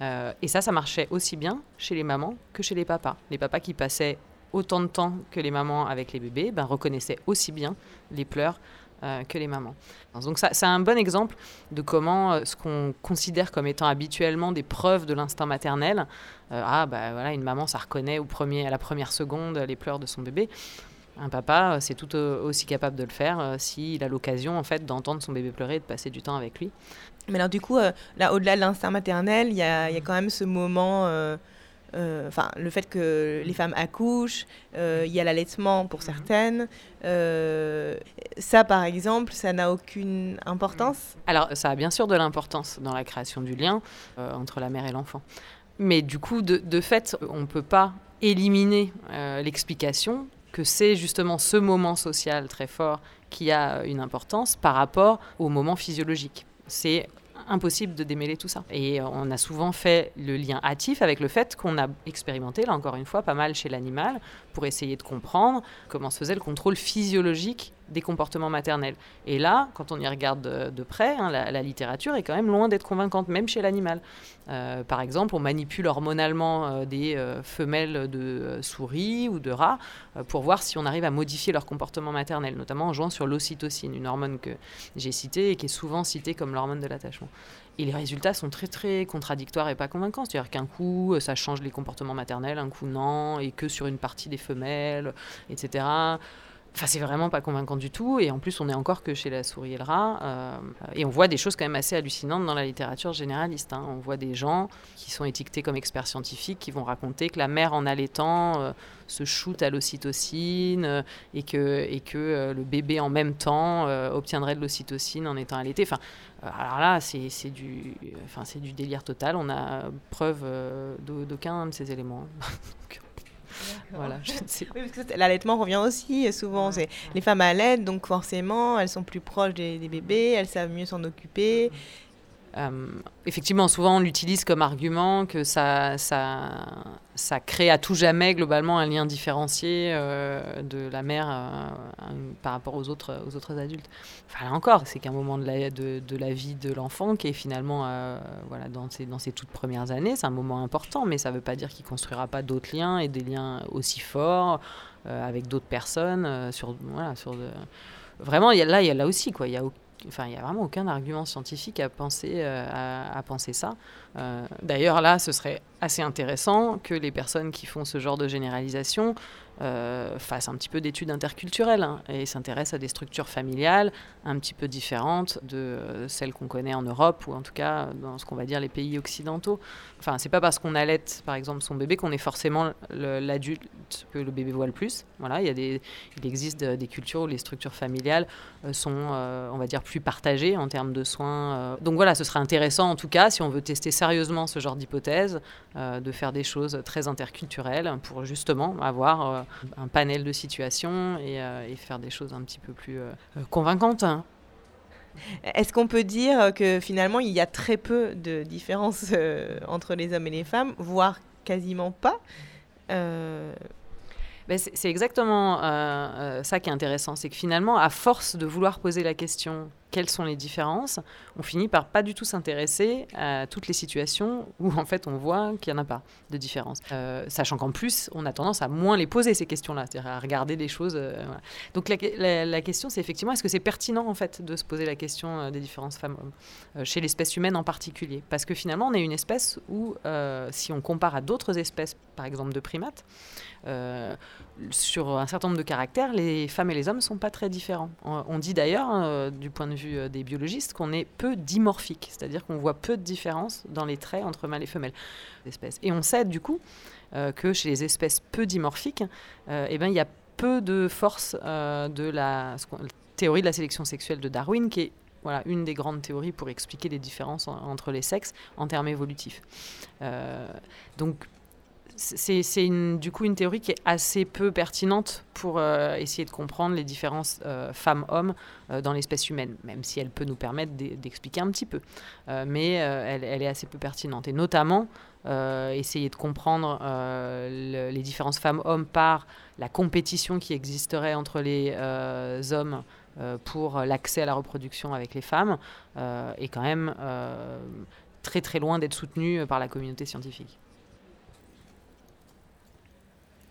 Euh, et ça, ça marchait aussi bien chez les mamans que chez les papas. Les papas qui passaient autant de temps que les mamans avec les bébés ben, reconnaissaient aussi bien les pleurs euh, que les mamans. Donc ça, c'est un bon exemple de comment euh, ce qu'on considère comme étant habituellement des preuves de l'instinct maternel, euh, ah bah voilà, une maman ça reconnaît au premier, à la première seconde les pleurs de son bébé. Un papa, c'est tout aussi capable de le faire s'il a l'occasion en fait d'entendre son bébé pleurer et de passer du temps avec lui. Mais alors du coup, là au-delà de l'instinct maternel, il y, a, quand même ce moment euh, enfin, le fait que les femmes accouchent, euh, il y a l'allaitement pour mhm. certaines. Euh, ça, par exemple, ça n'a aucune importance Alors, ça a bien sûr de l'importance dans la création du lien entre la mère et l'enfant. Mais du coup, de, de fait, on ne peut pas éliminer l'explication que c'est justement ce moment social très fort qui a une importance par rapport au moment physiologique. C'est impossible de démêler tout ça. Et on a souvent fait le lien hâtif avec le fait qu'on a expérimenté, là encore une fois, pas mal chez l'animal, pour essayer de comprendre comment se faisait le contrôle physiologique des comportements maternels. Et là, quand on y regarde de, près, hein, la, littérature est quand même loin d'être convaincante, même chez l'animal. Euh, par exemple, on manipule hormonalement euh, des euh, femelles de souris ou de rats pour voir si on arrive à modifier leur comportement maternel, notamment en jouant sur l'ocytocine, une hormone que j'ai citée et qui est souvent citée comme l'hormone de l'attachement. Et les résultats sont très très contradictoires et pas convaincants. C'est-à-dire qu'un coup, ça change les comportements maternels, un coup non, et que sur une partie des femelles, etc. Enfin, c'est vraiment pas convaincant du tout. Et en plus, on est encore que chez la souris et le rat. Euh, et on voit des choses quand même assez hallucinantes dans la littérature généraliste. Hein. On voit des gens qui sont étiquetés comme experts scientifiques qui vont raconter que la mère en allaitant euh, se shoot à l'ocytocine euh, et que, et que le bébé en même temps obtiendrait de l'ocytocine en étant allaité. Enfin, alors là, c'est du, enfin, du délire total. On a preuve d'aucun de ces éléments. <laughs> Voilà, je sais. Oui, parce que l'allaitement revient aussi souvent. c'est les femmes allaitent, donc forcément, elles sont plus proches des, des bébés, elles savent mieux s'en occuper. Euh, effectivement, souvent on l'utilise comme argument que ça, crée à tout jamais globalement un lien différencié euh, de la mère euh, par rapport aux autres, adultes. Enfin, là encore, c'est qu'un moment de la, vie de l'enfant qui est finalement dans, ses, toutes premières années, c'est un moment important, mais ça ne veut pas dire qu'il ne construira pas d'autres liens et des liens aussi forts avec d'autres personnes. Vraiment, là, y a aussi. Il y a Enfin, il n'y a vraiment aucun argument scientifique à penser, euh, à, penser ça. Euh, d'ailleurs, là, ce serait assez intéressant que les personnes qui font ce genre de généralisation euh, fassent un petit peu d'études interculturelles hein, et s'intéressent à des structures familiales un petit peu différentes de euh, celles qu'on connaît en Europe ou en tout cas dans ce qu'on va dire les pays occidentaux. Enfin, c'est pas parce qu'on allait par exemple son bébé qu'on est forcément l'adulte que le bébé voit le plus. Voilà, il existe des cultures où les structures familiales euh, sont, on va dire, plus partagées en termes de soins. Donc voilà, ce serait intéressant en tout cas si on veut tester sérieusement ce genre d'hypothèse, de faire des choses très interculturelles pour justement avoir un panel de situations euh, et, faire des choses un petit peu plus euh, convaincantes. Est-ce qu'on peut dire que finalement il y a très peu de différences euh, entre les hommes et les femmes, voire quasiment pas ben, c'est exactement ça qui est intéressant, c'est que finalement, à force de vouloir poser la question quelles sont les différences, on finit par pas du tout s'intéresser à toutes les situations où en fait on voit qu'il n'y en a pas de différence. Euh, sachant qu'en plus, on a tendance à moins les poser ces questions-là, c'est-à-dire à regarder des choses. Euh, Donc la, question, c'est effectivement, est-ce que c'est pertinent en fait de se poser la question euh, des différences femmes-hommes, chez l'espèce humaine en particulier? Parce que finalement, on est une espèce où, si on compare à d'autres espèces, par exemple de primates, sur un certain nombre de caractères, les femmes et les hommes ne sont pas très différents. On, dit d'ailleurs, du point de vue vue euh, des biologistes, qu'on est peu dimorphique, c'est-à-dire qu'on voit peu de différence dans les traits entre mâles et femelles d'espèces. Et on sait du coup euh, que chez les espèces peu dimorphiques, eh ben, il y a peu de force de la, théorie de la sélection sexuelle de Darwin, qui est voilà, une des grandes théories pour expliquer les différences entre les sexes en termes évolutifs. donc c'est du coup une théorie qui est assez peu pertinente pour euh, essayer de comprendre les différences euh, femmes-hommes euh, dans l'espèce humaine, même si elle peut nous permettre d'expliquer un petit peu. mais elle, est assez peu pertinente. Et notamment, essayer de comprendre les différences femmes-hommes par la compétition qui existerait entre les hommes pour l'accès à la reproduction avec les femmes est quand même très très loin d'être soutenu par la communauté scientifique.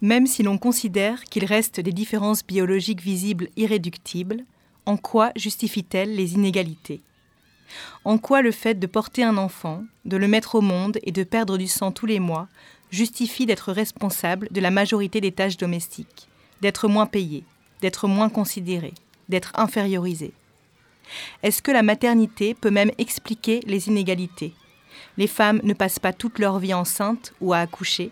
Même si l'on considère qu'il reste des différences biologiques visibles irréductibles, en quoi justifie-t-elle les inégalités? En quoi le fait de porter un enfant, de le mettre au monde et de perdre du sang tous les mois justifie d'être responsable de la majorité des tâches domestiques, d'être moins payé, d'être moins considéré, d'être infériorisé? Est-ce que la maternité peut même expliquer les inégalités? Les femmes ne passent pas toute leur vie enceinte ou à accoucher,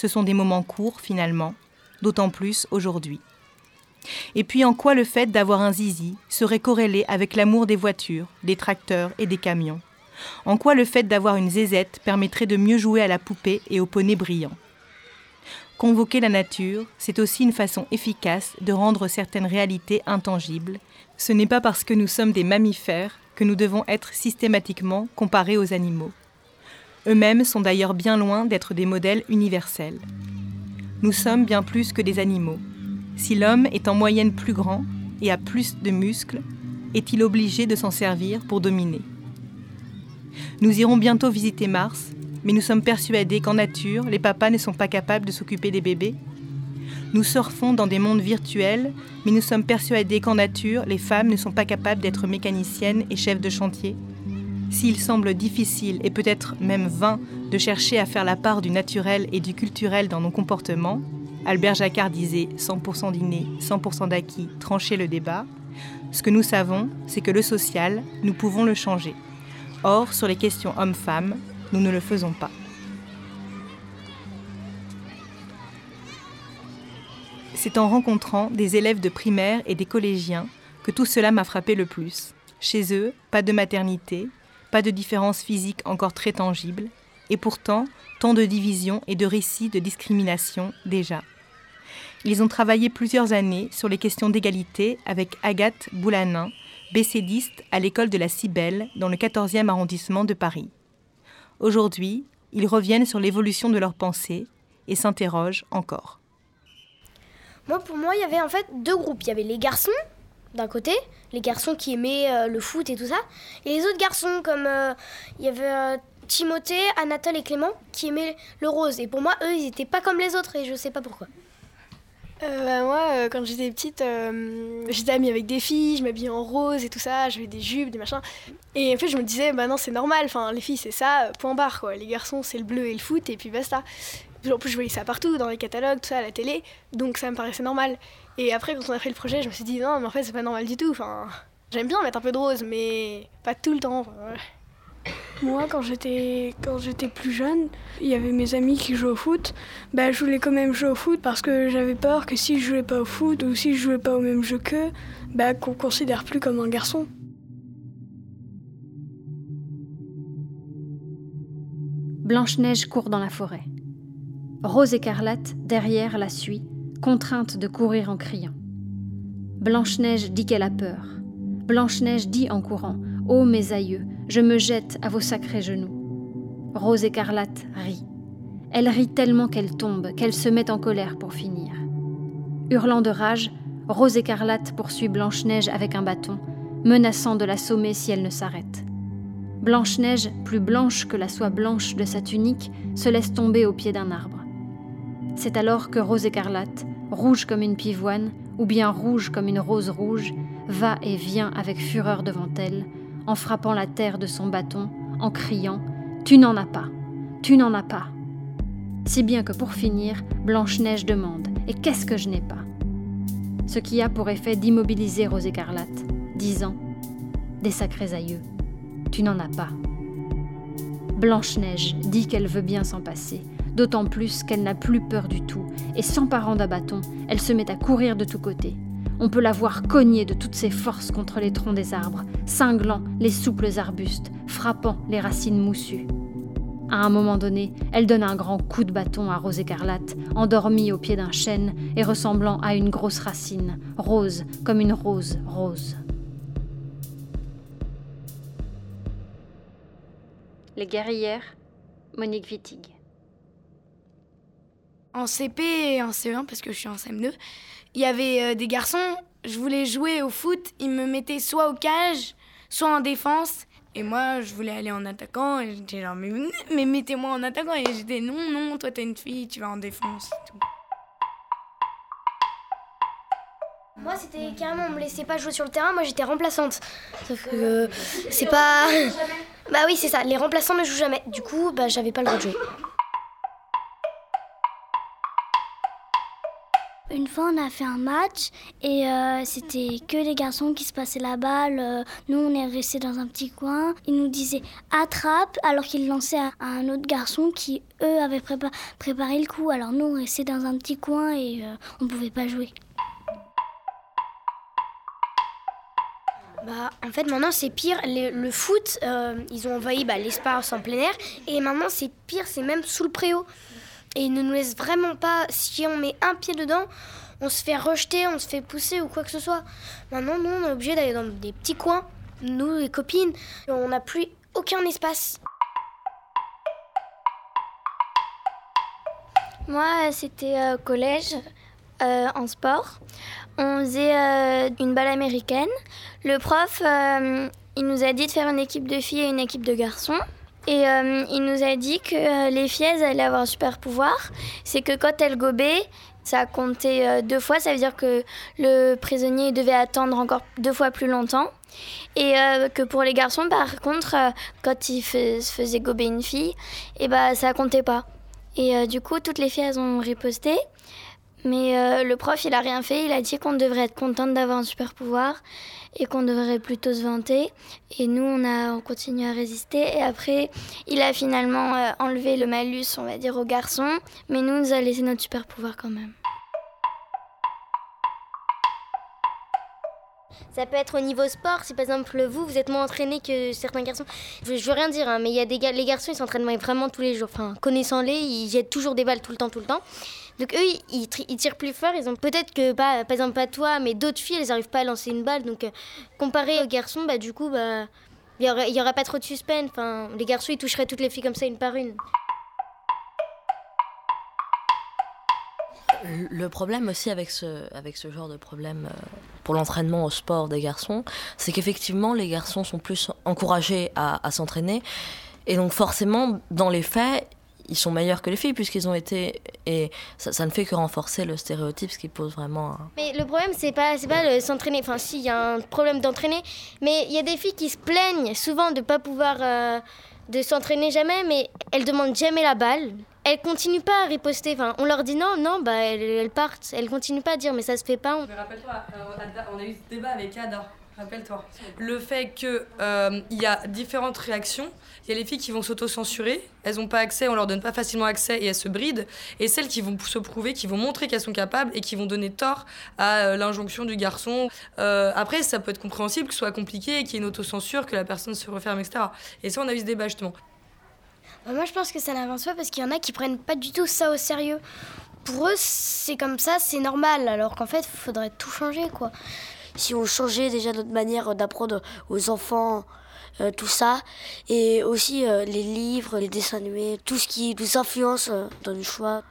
ce sont des moments courts finalement, d'autant plus aujourd'hui. Et puis en quoi le fait d'avoir un zizi serait corrélé avec l'amour des voitures, des tracteurs et des camions? En quoi le fait d'avoir une zézette permettrait de mieux jouer à la poupée et au poney brillant? Convoquer la nature, c'est aussi une façon efficace de rendre certaines réalités intangibles. Ce n'est pas parce que nous sommes des mammifères que nous devons être systématiquement comparés aux animaux. Eux-mêmes sont d'ailleurs bien loin d'être des modèles universels. Nous sommes bien plus que des animaux. Si l'homme est en moyenne plus grand et a plus de muscles, est-il obligé de s'en servir pour dominer? Nous irons bientôt visiter Mars, mais nous sommes persuadés qu'en nature, les papas ne sont pas capables de s'occuper des bébés. Nous surfons dans des mondes virtuels, mais nous sommes persuadés qu'en nature, les femmes ne sont pas capables d'être mécaniciennes et chefs de chantier. S'il semble difficile et peut-être même vain de chercher à faire la part du naturel et du culturel dans nos comportements, Albert Jacquard disait 100% d'inné, 100% d'acquis, trancher le débat. Ce que nous savons, c'est que le social, nous pouvons le changer. Or, sur les questions hommes-femmes, nous ne le faisons pas. C'est en rencontrant des élèves de primaire et des collégiens que tout cela m'a frappé le plus. Chez eux, pas de maternité, pas de différence physique encore très tangible, et pourtant tant de divisions et de récits de discrimination déjà. Ils ont travaillé plusieurs années sur les questions d'égalité avec Agathe Boulanin, bécédiste à l'école de la Cibelle dans le 14e arrondissement de Paris. Aujourd'hui, ils reviennent sur l'évolution de leurs pensées et s'interrogent encore. Moi, pour moi, il y avait en fait deux groupes. Il y avait les garçons d'un côté, les garçons qui aimaient euh, le foot et tout ça, et les autres garçons comme euh, il y avait euh, Timothée, Anatole et Clément qui aimaient le rose. Et pour moi, eux, ils n'étaient pas comme les autres et je sais pas pourquoi. Bah, moi, quand j'étais petite, j'étais amie avec des filles, je m'habillais en rose et tout ça, j'avais des jupes, des machins. Et en fait, je me disais, bah non, c'est normal, enfin, les filles, c'est ça, point barre, quoi. Les garçons, c'est le bleu et le foot, et puis basta. En plus, je voyais ça partout, dans les catalogues, tout ça, à la télé, donc ça me paraissait normal. Et après, quand on a fait le projet, je me suis dit non, mais en fait, c'est pas normal du tout. Enfin, j'aime bien mettre un peu de rose, mais pas tout le temps. Moi, quand j'étais quand j'étais plus jeune, il y avait mes amis qui jouaient au foot. Bah, je voulais quand même jouer au foot parce que j'avais peur que si je jouais pas au foot ou si je jouais pas au même jeu qu'eux, bah, qu'on considère plus comme un garçon. Blanche-Neige court dans la forêt. Rose écarlate, derrière, la suit, contrainte de courir en criant. Blanche-Neige dit qu'elle a peur. Blanche-Neige dit en courant Ô mes aïeux, je me jette à vos sacrés genoux. Rose écarlate rit. Elle rit tellement qu'elle tombe, qu'elle se met en colère pour finir. Hurlant de rage, Rose écarlate poursuit Blanche-Neige avec un bâton, menaçant de l'assommer si elle ne s'arrête. Blanche-Neige, plus blanche que la soie blanche de sa tunique, se laisse tomber au pied d'un arbre. C'est alors que Rose écarlate, rouge comme une pivoine, ou bien rouge comme une rose rouge, va et vient avec fureur devant elle, en frappant la terre de son bâton, en criant Tu n'en as pas, tu n'en as pas. Si bien que pour finir, Blanche-Neige demande Et qu'est-ce que je n'ai pas? Ce qui a pour effet d'immobiliser Rose écarlate, disant des sacrés aïeux. Tu n'en as pas. Blanche-Neige dit qu'elle veut bien s'en passer, d'autant plus qu'elle n'a plus peur du tout, et s'emparant d'un bâton, elle se met à courir de tous côtés. On peut la voir cogner de toutes ses forces contre les troncs des arbres, cinglant les souples arbustes, frappant les racines moussues. À un moment donné, elle donne un grand coup de bâton à Rose écarlate, endormie au pied d'un chêne et ressemblant à une grosse racine, rose comme une rose rose. Les guerrières, Monique Wittig. En CP et en CE1, parce que je suis en CM2, il y avait euh, des garçons, je voulais jouer au foot, ils me mettaient soit au cage, soit en défense. Et moi, je voulais aller en attaquant, et j'étais genre, mais, mais mettez-moi en attaquant. Et j'étais, non, non, toi t'es une fille, tu vas en défense. Moi, c'était carrément, on me laissait pas jouer sur le terrain, moi j'étais remplaçante. Sauf que euh, c'est pas. Bah oui, c'est ça, les remplaçants ne jouent jamais. Du coup, bah j'avais pas le droit de jouer. Une fois, on a fait un match et euh, c'était que les garçons qui se passaient la balle. Euh, nous, on est restés dans un petit coin. Ils nous disaient attrape alors qu'ils lançaient à, un autre garçon qui, eux, avaient préparé le coup. Alors nous, on restait dans un petit coin et euh, on pouvait pas jouer. Bah, en fait, maintenant c'est pire. Le, foot, ils ont envahi l'espace en plein air. Et maintenant c'est pire, c'est même sous le préau. Et ils ne nous laissent vraiment pas, si on met un pied dedans, on se fait rejeter, on se fait pousser ou quoi que ce soit. Maintenant, nous, on est obligé d'aller dans des petits coins, nous, les copines, on n'a plus aucun espace. Moi, c'était euh, collège, euh, en sport. On faisait euh, une balle américaine. Le prof, il nous a dit de faire une équipe de filles et une équipe de garçons. Et euh, il nous a dit que euh, les filles, allaient avoir un super pouvoir. C'est que quand elles gobaient, ça comptait euh, deux fois. Ça veut dire que le prisonnier devait attendre encore deux fois plus longtemps. Et que pour les garçons, par contre, quand ils se faisaient gober une fille, et eh ben, ça comptait pas. Et du coup, toutes les filles, ont riposté. Mais le prof, il a rien fait. Il a dit qu'on devrait être contente d'avoir un super pouvoir et qu'on devrait plutôt se vanter. Et nous, on a continué à résister. Et après, il a finalement euh, enlevé le malus, on va dire, aux garçons. Mais nous, nous a laissé notre super pouvoir quand même. Ça peut être au niveau sport, si par exemple vous, vous êtes moins entraîné que certains garçons. Je, veux rien dire, hein, mais il y a des les garçons, ils s'entraînent vraiment tous les jours. Enfin, connaissant-les, ils jettent toujours des balles tout le temps, tout le temps. Donc eux, ils, tirent plus fort. Ils ont peut-être que, pas, par exemple, pas toi, mais d'autres filles, elles n'arrivent pas à lancer une balle. Donc euh, comparé aux garçons, bah, du coup, bah, il n'y aurait, pas trop de suspense. Enfin, les garçons, ils toucheraient toutes les filles comme ça, une par une. Le problème aussi avec ce, avec ce genre de problème euh, pour l'entraînement au sport des garçons, c'est qu'effectivement les garçons sont plus encouragés à s'entraîner. Et donc forcément, dans les faits, ils sont meilleurs que les filles puisqu'ils ont été et ça, ne fait que renforcer le stéréotype ce qui pose vraiment mais le problème c'est pas c'est pas le s'entraîner. Enfin si il y a un problème d'entraîner. Mais il y a des filles qui se plaignent souvent de pas pouvoir euh, de s'entraîner jamais mais elles demandent jamais la balle. Elles continuent pas à riposter. Enfin on leur dit non non bah elles, partent. Elles continuent pas à dire mais ça se fait pas. On... rappelle-toi euh, on a eu ce débat avec Ada Le fait qu'il euh, y a différentes réactions. Il y a les filles qui vont s'auto-censurer, elles n'ont pas accès, on leur donne pas facilement accès et elles se brident. Et celles qui vont se prouver, qui vont montrer qu'elles sont capables et qui vont donner tort à euh, l'injonction du garçon. Euh, après, ça peut être compréhensible que ce soit compliqué, qu'il y ait une autocensure, que la personne se referme, etc. Et ça, on a eu ce débat justement. Bah, moi, je pense que ça n'avance pas parce qu'il y en a qui prennent pas du tout ça au sérieux. Pour eux, c'est comme ça, c'est normal, alors qu'en fait, il faudrait tout changer, quoi si on changeait déjà notre manière d'apprendre aux enfants euh, tout ça, et aussi euh, les livres, les dessins animés, tout ce qui nous influence euh, dans le choix,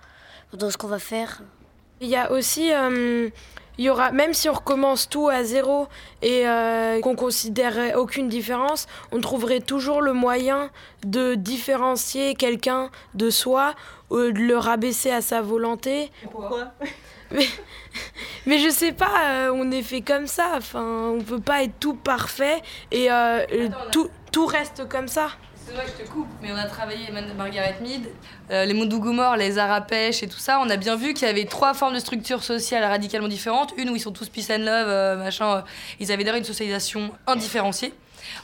dans ce qu'on va faire. Il y a aussi, il y aura, même si on recommence tout à zéro et qu'on considérerait aucune différence, on trouverait toujours le moyen de différencier quelqu'un de soi, de le rabaisser à sa volonté. Pourquoi? Mais, <laughs> mais je sais pas, euh, on est fait comme ça. Enfin, on peut pas être tout parfait et euh, tout, tout reste comme ça. C'est vrai que je te coupe, mais on a travaillé Margaret Mead, euh, les Mondougumor, les Arapèches et tout ça. On a bien vu qu'il y avait trois formes de structure sociale radicalement différentes. Une où ils sont tous peace and love, machin. ils avaient d'ailleurs une socialisation indifférenciée.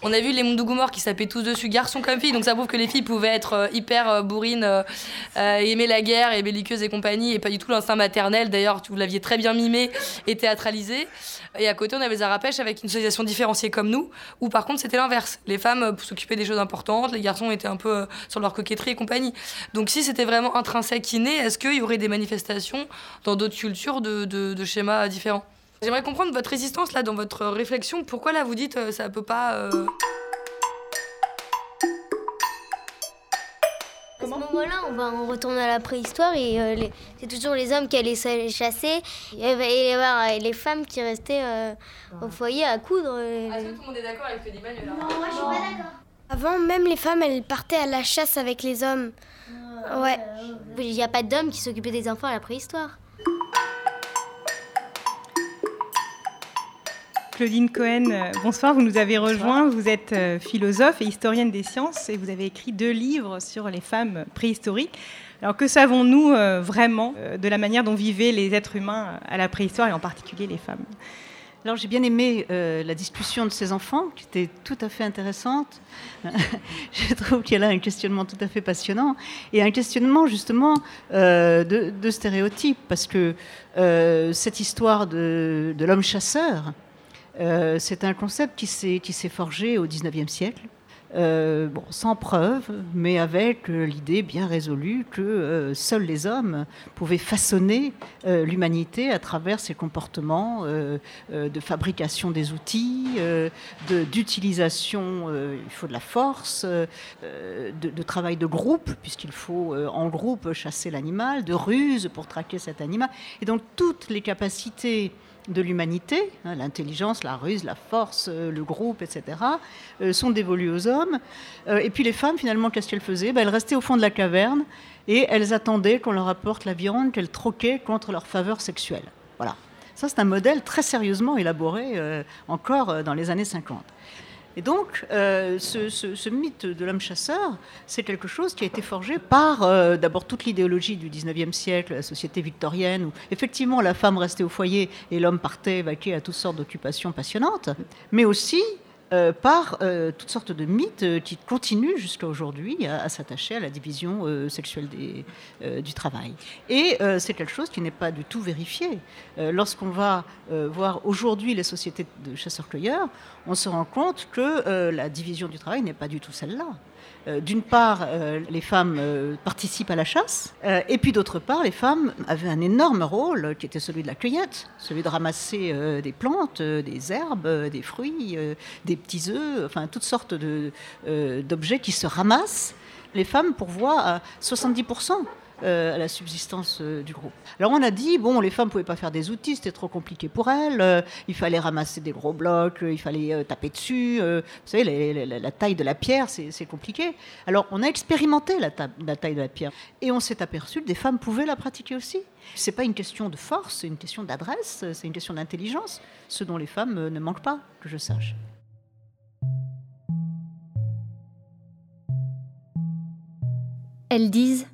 On a vu les Mundugumor qui s'appelaient tous dessus, garçons comme filles, donc ça prouve que les filles pouvaient être euh, hyper euh, bourrines, euh, aimer la guerre et belliqueuses et compagnie, et pas du tout l'instinct maternel. D'ailleurs, vous l'aviez très bien mimé et théâtralisé. Et à côté, on avait Zarapèche avec une socialisation différenciée comme nous, où par contre, c'était l'inverse. Les femmes s'occupaient des choses importantes, les garçons étaient un peu sur leur coquetterie et compagnie. Donc, si c'était vraiment intrinsèque, inné, est-ce qu'il y aurait des manifestations dans d'autres cultures de schémas différents? J'aimerais comprendre votre résistance là dans votre réflexion. Pourquoi là vous dites euh, ça peut pas. Euh... À ce moment-là, on, va, on retourne à la préhistoire et euh, les- c'est toujours les hommes qui allaient se- chasser et, euh, les femmes qui restaient euh, au foyer à coudre. euh, Est-ce que tout le monde est d'accord avec ce que dit Manu là moi je suis pas d'accord. Avant, même les femmes, elles partaient à la chasse avec les hommes. Ouais. Il n'y a pas d'hommes qui s'occupaient des enfants à la préhistoire. Claudine Cohen, euh, bonsoir. Vous nous avez rejoint. Vous êtes euh, philosophe et historienne des sciences et vous avez écrit deux livres sur les femmes préhistoriques. Alors que savons-nous euh, vraiment de la manière dont vivaient les êtres humains à la préhistoire et en particulier les femmes? Alors j'ai bien aimé euh, la discussion de ces enfants, qui était tout à fait intéressante. <laughs> Je trouve qu'il y a là un questionnement tout à fait passionnant, et un questionnement justement euh, de, de stéréotypes, parce que euh, cette histoire de, de l'homme chasseur, euh, c'est un concept qui s'est forgé au XIXe siècle. Euh, sans preuve, mais avec euh, l'idée bien résolue que seuls les hommes pouvaient façonner l'humanité à travers ces comportements de fabrication des outils, d'utilisation, il faut de la force, de, de travail de groupe, puisqu'il faut en groupe chasser l'animal, de ruse pour traquer cet animal. Et donc toutes les capacités de l'humanité, hein, l'intelligence, la ruse, la force, euh, le groupe, etc., euh, sont dévolues aux hommes. Euh, et puis les femmes, finalement, qu'est-ce qu'elles faisaient? Ben, Elles restaient au fond de la caverne et elles attendaient qu'on leur apporte la viande qu'elles troquaient contre leur faveur sexuelle. Voilà. Ça, c'est un modèle très sérieusement élaboré encore dans les années 50. Et donc, euh, ce, mythe de l'homme chasseur, c'est quelque chose qui a été forgé par euh, d'abord toute l'idéologie du 19e siècle, la société victorienne, où effectivement la femme restait au foyer et l'homme partait vaquer à toutes sortes d'occupations passionnantes, mais aussi euh, par euh, toutes sortes de mythes euh, qui continuent jusqu'à aujourd'hui à, s'attacher à la division sexuelle des, du travail. Et c'est quelque chose qui n'est pas du tout vérifié. Lorsqu'on va voir aujourd'hui les sociétés de chasseurs-cueilleurs, on se rend compte que la division du travail n'est pas du tout celle-là. D'une part, les femmes participent à la chasse, et puis d'autre part, les femmes avaient un énorme rôle qui était celui de la cueillette, celui de ramasser des plantes, des herbes, des fruits, euh, des petits œufs, enfin toutes sortes euh, d'objets qui se ramassent. Les femmes pourvoient à 70% euh, à la subsistance euh, du groupe. Alors on a dit, bon, les femmes ne pouvaient pas faire des outils, c'était trop compliqué pour elles, il fallait ramasser des gros blocs, il fallait taper dessus, vous savez, la, taille de la pierre, c'est compliqué. Alors on a expérimenté la, la taille de la pierre, et on s'est aperçu que des femmes pouvaient la pratiquer aussi. C'est pas une question de force, c'est une question d'adresse, c'est une question d'intelligence, ce dont les femmes ne manquent pas, que je sache. Elles disent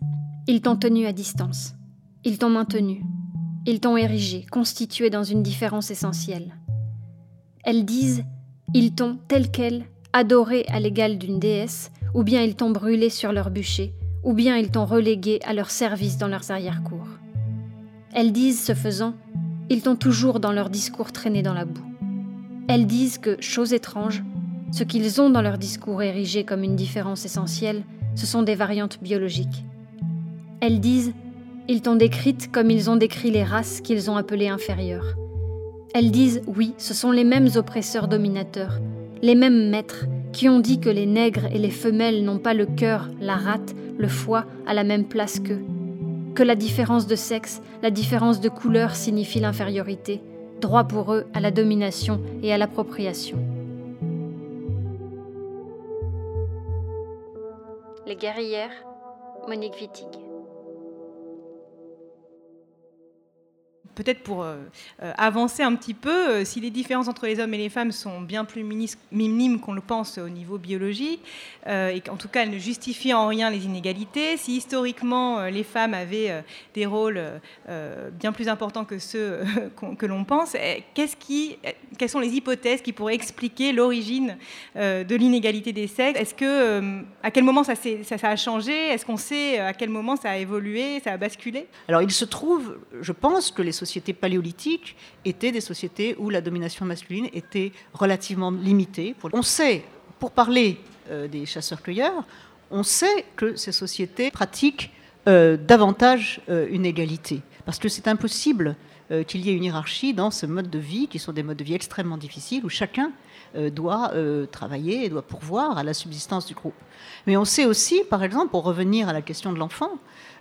Ils t'ont tenu à distance. Ils t'ont maintenu. Ils t'ont érigé, constitué dans une différence essentielle. Elles disent Ils t'ont, tel quel, adoré à l'égal d'une déesse, ou bien ils t'ont brûlé sur leur bûcher, ou bien ils t'ont relégué à leur service dans leurs arrière-cours. Elles disent, ce faisant, ils t'ont toujours dans leur discours traîné dans la boue. Elles disent que, chose étrange, ce qu'ils ont dans leur discours érigé comme une différence essentielle, ce sont des variantes biologiques. Elles disent Ils t'ont décrite comme ils ont décrit les races qu'ils ont appelées inférieures. Elles disent Oui, ce sont les mêmes oppresseurs dominateurs, les mêmes maîtres qui ont dit que les nègres et les femelles n'ont pas le cœur, la rate, le foie à la même place qu'eux, que la différence de sexe, la différence de couleur signifie l'infériorité, droit pour eux à la domination et à l'appropriation. Les guerrières, Monique Wittig. Peut-être pour euh, euh, avancer un petit peu, euh, si les différences entre les hommes et les femmes sont bien plus minimes qu'on le pense au niveau biologique, et qu'en tout cas elles ne justifient en rien les inégalités, si historiquement les femmes avaient des rôles bien plus importants que ceux <laughs> que l'on pense, eh, qu'est-ce qui, eh, quelles sont les hypothèses qui pourraient expliquer l'origine euh, de l'inégalité des sexes? Est-ce que, euh, à quel moment ça, a changé? Est-ce qu'on sait à quel moment ça a évolué, ça a basculé? Alors, il se trouve, je pense que les sociétés paléolithiques étaient des sociétés où la domination masculine était relativement limitée. On sait, pour parler des chasseurs-cueilleurs, on sait que ces sociétés pratiquent davantage une égalité, parce que c'est impossible euh, qu'il y ait une hiérarchie dans ce mode de vie, qui sont des modes de vie extrêmement difficiles, où chacun euh, doit euh, travailler et doit pourvoir à la subsistance du groupe. Mais on sait aussi, par exemple, pour revenir à la question de l'enfant,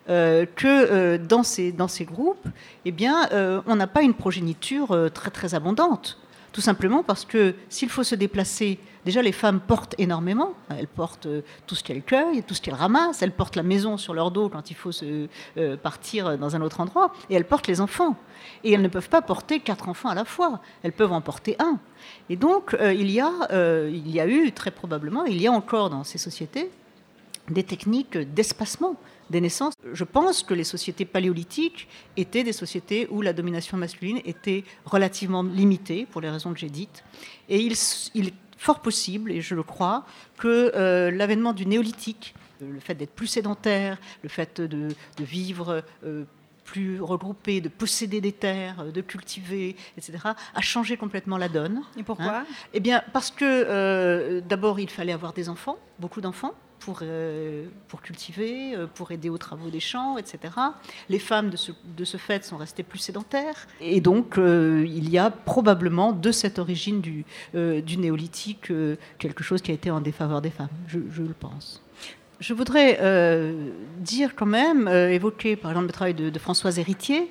que dans, ces, dans ces groupes, eh bien, on n'a pas une progéniture très très abondante. Tout simplement parce que s'il faut se déplacer, déjà les femmes portent énormément. Elles portent tout ce qu'elles cueillent, tout ce qu'elles ramassent. Elles portent la maison sur leur dos quand il faut se, partir dans un autre endroit. Et elles portent les enfants. Et elles ne peuvent pas porter quatre enfants à la fois. Elles peuvent en porter un. Et donc, euh, il, y a, euh, il y a eu, très probablement, il y a encore dans ces sociétés des techniques d'espacement des naissances. Je pense que les sociétés paléolithiques étaient des sociétés où la domination masculine était relativement limitée, pour les raisons que j'ai dites. Et il, est fort possible, et je le crois, que euh, l'avènement du néolithique, le fait d'être plus sédentaire, le fait de, vivre plus regroupés, de posséder des terres, euh, de cultiver, etc., a changé complètement la donne. Et pourquoi? Hein? Eh bien, parce que euh, d'abord, il fallait avoir des enfants, beaucoup d'enfants. Pour, euh, pour cultiver, pour aider aux travaux des champs, etc. Les femmes, de ce, de fait, sont restées plus sédentaires. Et donc, il y a probablement, de cette origine du, néolithique, quelque chose qui a été en défaveur des femmes, je, le pense. Je voudrais euh, dire quand même, euh, évoquer par exemple le travail de, Françoise Héritier,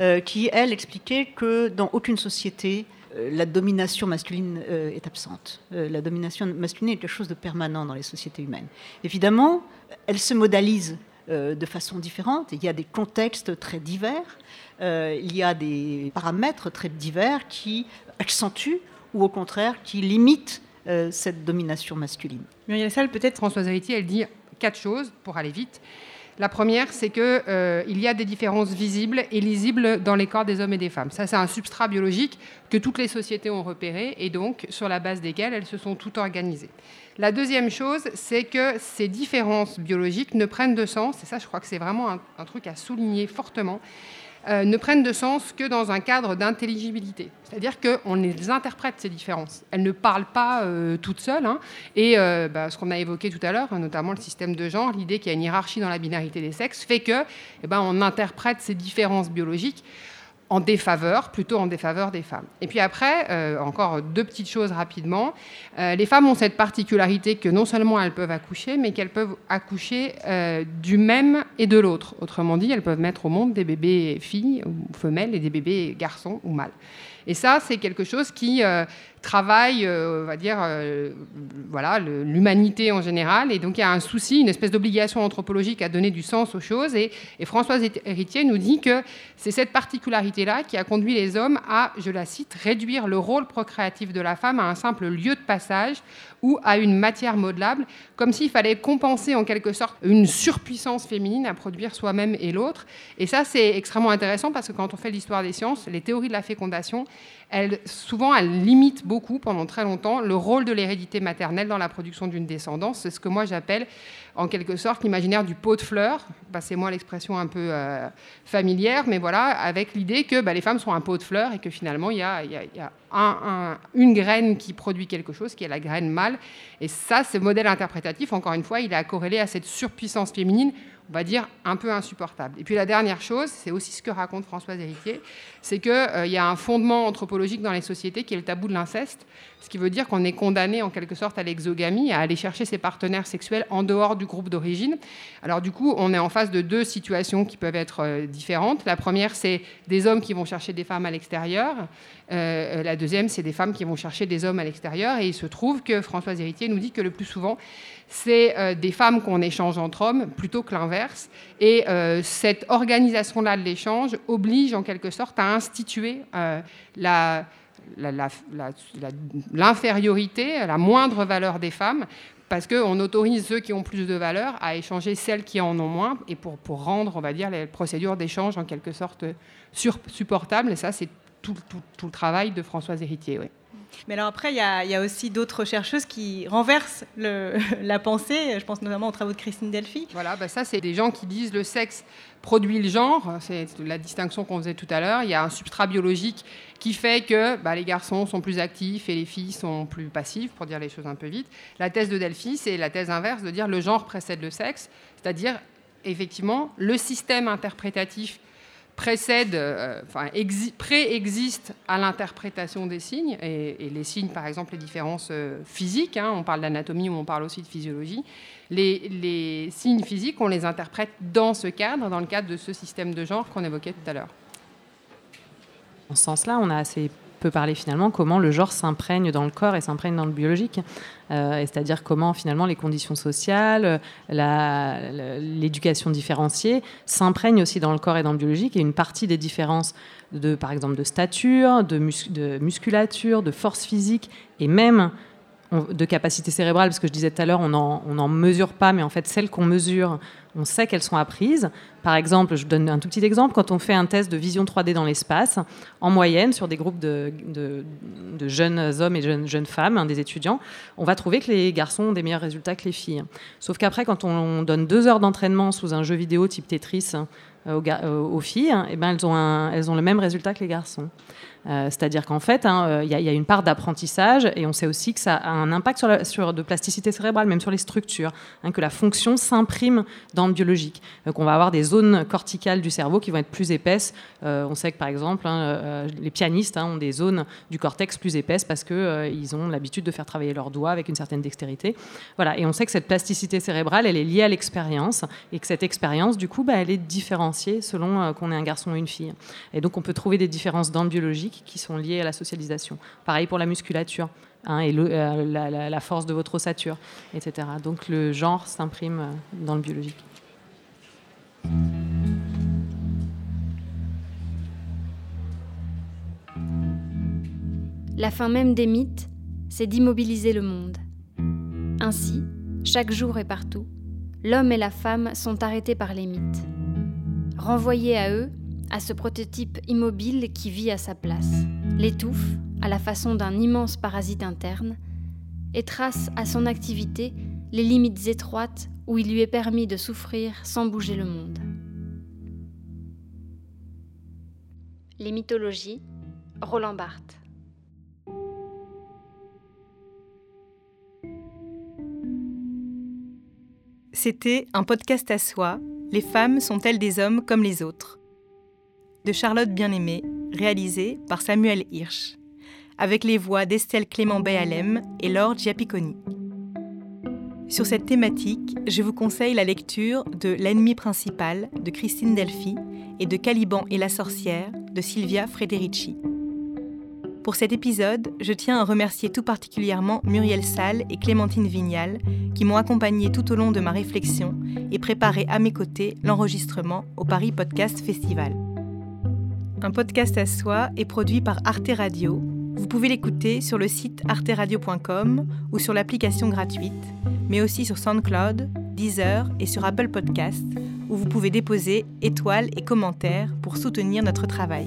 euh, qui, elle, expliquait que dans aucune société, la domination masculine est absente. la domination masculine est quelque chose de permanent dans les sociétés humaines. Évidemment, elle se modalise de façon différente. Il y a des contextes très divers, il y a des paramètres très divers qui accentuent ou au contraire qui limitent cette domination masculine. Muriel Salle, peut-être Françoise Héritier, elle dit quatre choses pour aller vite. La première, c'est qu'il euh, y a des différences visibles et lisibles dans les corps des hommes et des femmes. Ça, c'est un substrat biologique que toutes les sociétés ont repéré et donc sur la base desquelles elles se sont toutes organisées. La deuxième chose, c'est que ces différences biologiques ne prennent de sens, et ça, je crois que c'est vraiment un truc à souligner fortement, euh, ne prennent de sens que dans un cadre d'intelligibilité. C'est-à-dire qu'on les interprète, ces différences. Elles ne parlent pas euh, toutes seules. Hein. Et euh, bah, ce qu'on a évoqué tout à l'heure, notamment le système de genre, l'idée qu'il y a une hiérarchie dans la binarité des sexes, fait que, eh ben, on interprète ces différences biologiques en défaveur, plutôt en défaveur des femmes. Et puis après, euh, encore deux petites choses rapidement. Euh, les femmes ont cette particularité que non seulement elles peuvent accoucher, mais qu'elles peuvent accoucher euh, du même et de l'autre. Autrement dit, elles peuvent mettre au monde des bébés filles ou femelles et des bébés garçons ou mâles. Et ça, c'est quelque chose qui travaille, on va dire, voilà, l'humanité en général. Et donc, il y a un souci, une espèce d'obligation anthropologique à donner du sens aux choses. Et, et Françoise Héritier nous dit que c'est cette particularité-là qui a conduit les hommes à, je la cite, réduire le rôle procréatif de la femme à un simple lieu de passage ou à une matière modelable, comme s'il fallait compenser en quelque sorte une surpuissance féminine à produire soi-même et l'autre. Et ça, c'est extrêmement intéressant parce que quand on fait l'histoire des sciences, les théories de la fécondation, elles, souvent, elles limitent beaucoup, pendant très longtemps, le rôle de l'hérédité maternelle dans la production d'une descendance. C'est ce que moi j'appelle en quelque sorte l'imaginaire du pot de fleurs, passez-moi l'expression un peu euh, familière, mais voilà, avec l'idée que bah, les femmes sont un pot de fleurs et que finalement il y a, une graine qui produit quelque chose, qui est la graine mâle. Et ça, ce modèle interprétatif, encore une fois, il est corrélé à cette surpuissance féminine on va dire, un peu insupportable. Et puis la dernière chose, c'est aussi ce que raconte Françoise Héritier, c'est qu'il euh, y a un fondement anthropologique dans les sociétés qui est le tabou de l'inceste, ce qui veut dire qu'on est condamné en quelque sorte à l'exogamie, à aller chercher ses partenaires sexuels en dehors du groupe d'origine. Alors du coup, on est en face de deux situations qui peuvent être euh, différentes. La première, c'est des hommes qui vont chercher des femmes à l'extérieur. Euh, la deuxième, c'est des femmes qui vont chercher des hommes à l'extérieur. Et il se trouve que Françoise Héritier nous dit que le plus souvent, c'est euh, des femmes qu'on échange entre hommes plutôt que l'inverse. Et euh, cette organisation-là de l'échange oblige en quelque sorte à instituer euh, l'infériorité, la, moindre valeur des femmes, parce qu'on autorise ceux qui ont plus de valeur à échanger celles qui en ont moins, et pour, rendre, on va dire, les procédures d'échange en quelque sorte supportables. Et ça, c'est tout, le travail de Françoise Héritier. Mais alors après, il y, a aussi d'autres chercheuses qui renversent <laughs> la pensée. Je pense notamment aux travaux de Christine Delphi. Voilà, bah ça, c'est des gens qui disent le sexe produit le genre. C'est la distinction qu'on faisait tout à l'heure. Il y a un substrat biologique qui fait que bah, les garçons sont plus actifs et les filles sont plus passives, pour dire les choses un peu vite. La thèse de Delphi, c'est la thèse inverse de dire le genre précède le sexe, c'est-à-dire effectivement le système interprétatif précède, euh, enfin, préexiste à l'interprétation des signes, et, les signes, par exemple, les différences euh, physiques, hein, on parle d'anatomie ou on parle aussi de physiologie, les, les, signes physiques, on les interprète dans ce cadre, dans le cadre de ce système de genre qu'on évoquait tout à l'heure. En ce sens-là, on a assez peut parler finalement comment le genre s'imprègne dans le corps et s'imprègne dans le biologique. Euh, c'est-à-dire comment finalement les conditions sociales, l'éducation différenciée s'imprègnent aussi dans le corps et dans le biologique. Et une partie des différences de, par exemple, de stature, de, de musculature, de force physique et même de capacité cérébrale, parce que je disais tout à l'heure, on n'en mesure pas, mais en fait, celles qu'on mesure, on sait qu'elles sont apprises. Par exemple, je donne un tout petit exemple, quand on fait un test de vision 3D dans l'espace, en moyenne, sur des groupes de, jeunes hommes et jeunes, femmes, hein, des étudiants, on va trouver que les garçons ont des meilleurs résultats que les filles. Sauf qu'après, quand on donne deux heures d'entraînement sous un jeu vidéo type Tetris euh, aux, filles, eh ben, elles, ont elles ont le même résultat que les garçons. Euh, c'est-à-dire qu'en fait, hein, euh, il y, a une part d'apprentissage et on sait aussi que ça a un impact sur, la, de plasticité cérébrale, même sur les structures, hein, que la fonction s'imprime dans le biologique. Donc on va avoir des zones corticales du cerveau qui vont être plus épaisses. Euh, on sait que par exemple, hein, les pianistes ont des zones du cortex plus épaisses parce qu'ils ont l'habitude de faire travailler leurs doigts avec une certaine dextérité. Voilà. Et on sait que cette plasticité cérébrale, elle est liée à l'expérience et que cette expérience, du coup, bah, elle est différenciée selon qu'on est un garçon ou une fille. Et donc on peut trouver des différences dans le biologique qui sont liées à la socialisation. Pareil pour la musculature. Hein, et euh, la, force de votre ossature, etc. Donc le genre s'imprime euh, dans le biologique. La fin même des mythes, c'est d'immobiliser le monde. Ainsi, chaque jour et partout, l'homme et la femme sont arrêtés par les mythes. Renvoyés à eux, à ce prototype immobile qui vit à sa place, l'étouffe à la façon d'un immense parasite interne, et trace à son activité les limites étroites où il lui est permis de souffrir sans bouger le monde. Les mythologies, Roland Barthes. C'était un podcast à soi. Les femmes sont-elles des hommes comme les autres? De Charlotte Bien-Aimée, réalisé par Samuel Hirsch, avec les voix d'Estelle Clément Béalem et Laure Giapiconi. Sur cette thématique, je vous conseille la lecture de L'ennemi principal de Christine Delphi et de Caliban et la sorcière de Silvia Frederici. Pour cet épisode, je tiens à remercier tout particulièrement Muriel Salle et Clémentine Vignal qui m'ont accompagnée tout au long de ma réflexion et préparé à mes côtés l'enregistrement au Paris Podcast Festival. Un podcast à soi est produit par Arte Radio. Vous pouvez l'écouter sur le site arteradio.com ou sur l'application gratuite, mais aussi sur SoundCloud, Deezer et sur Apple Podcasts, où vous pouvez déposer étoiles et commentaires pour soutenir notre travail.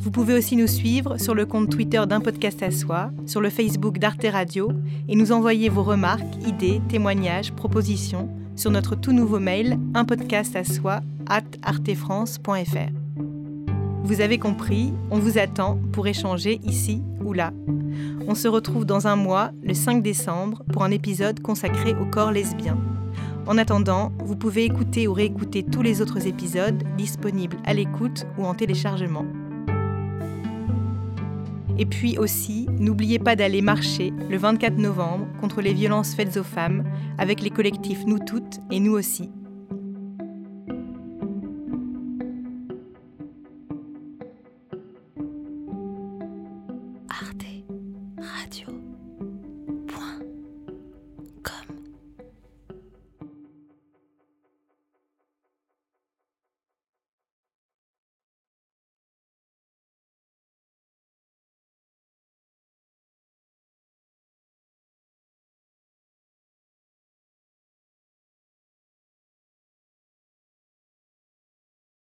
Vous pouvez aussi nous suivre sur le compte Twitter d'un podcast à soi, sur le Facebook d'Arte Radio et nous envoyer vos remarques, idées, témoignages, propositions sur notre tout nouveau mail un podcast à soi at artefrance.fr. Vous avez compris, on vous attend pour échanger ici ou là. On se retrouve dans un mois, le 5 décembre, pour un épisode consacré au corps lesbien. En attendant, vous pouvez écouter ou réécouter tous les autres épisodes disponibles à l'écoute ou en téléchargement. Et puis aussi, n'oubliez pas d'aller marcher le 24 novembre contre les violences faites aux femmes avec les collectifs Nous Toutes et Nous aussi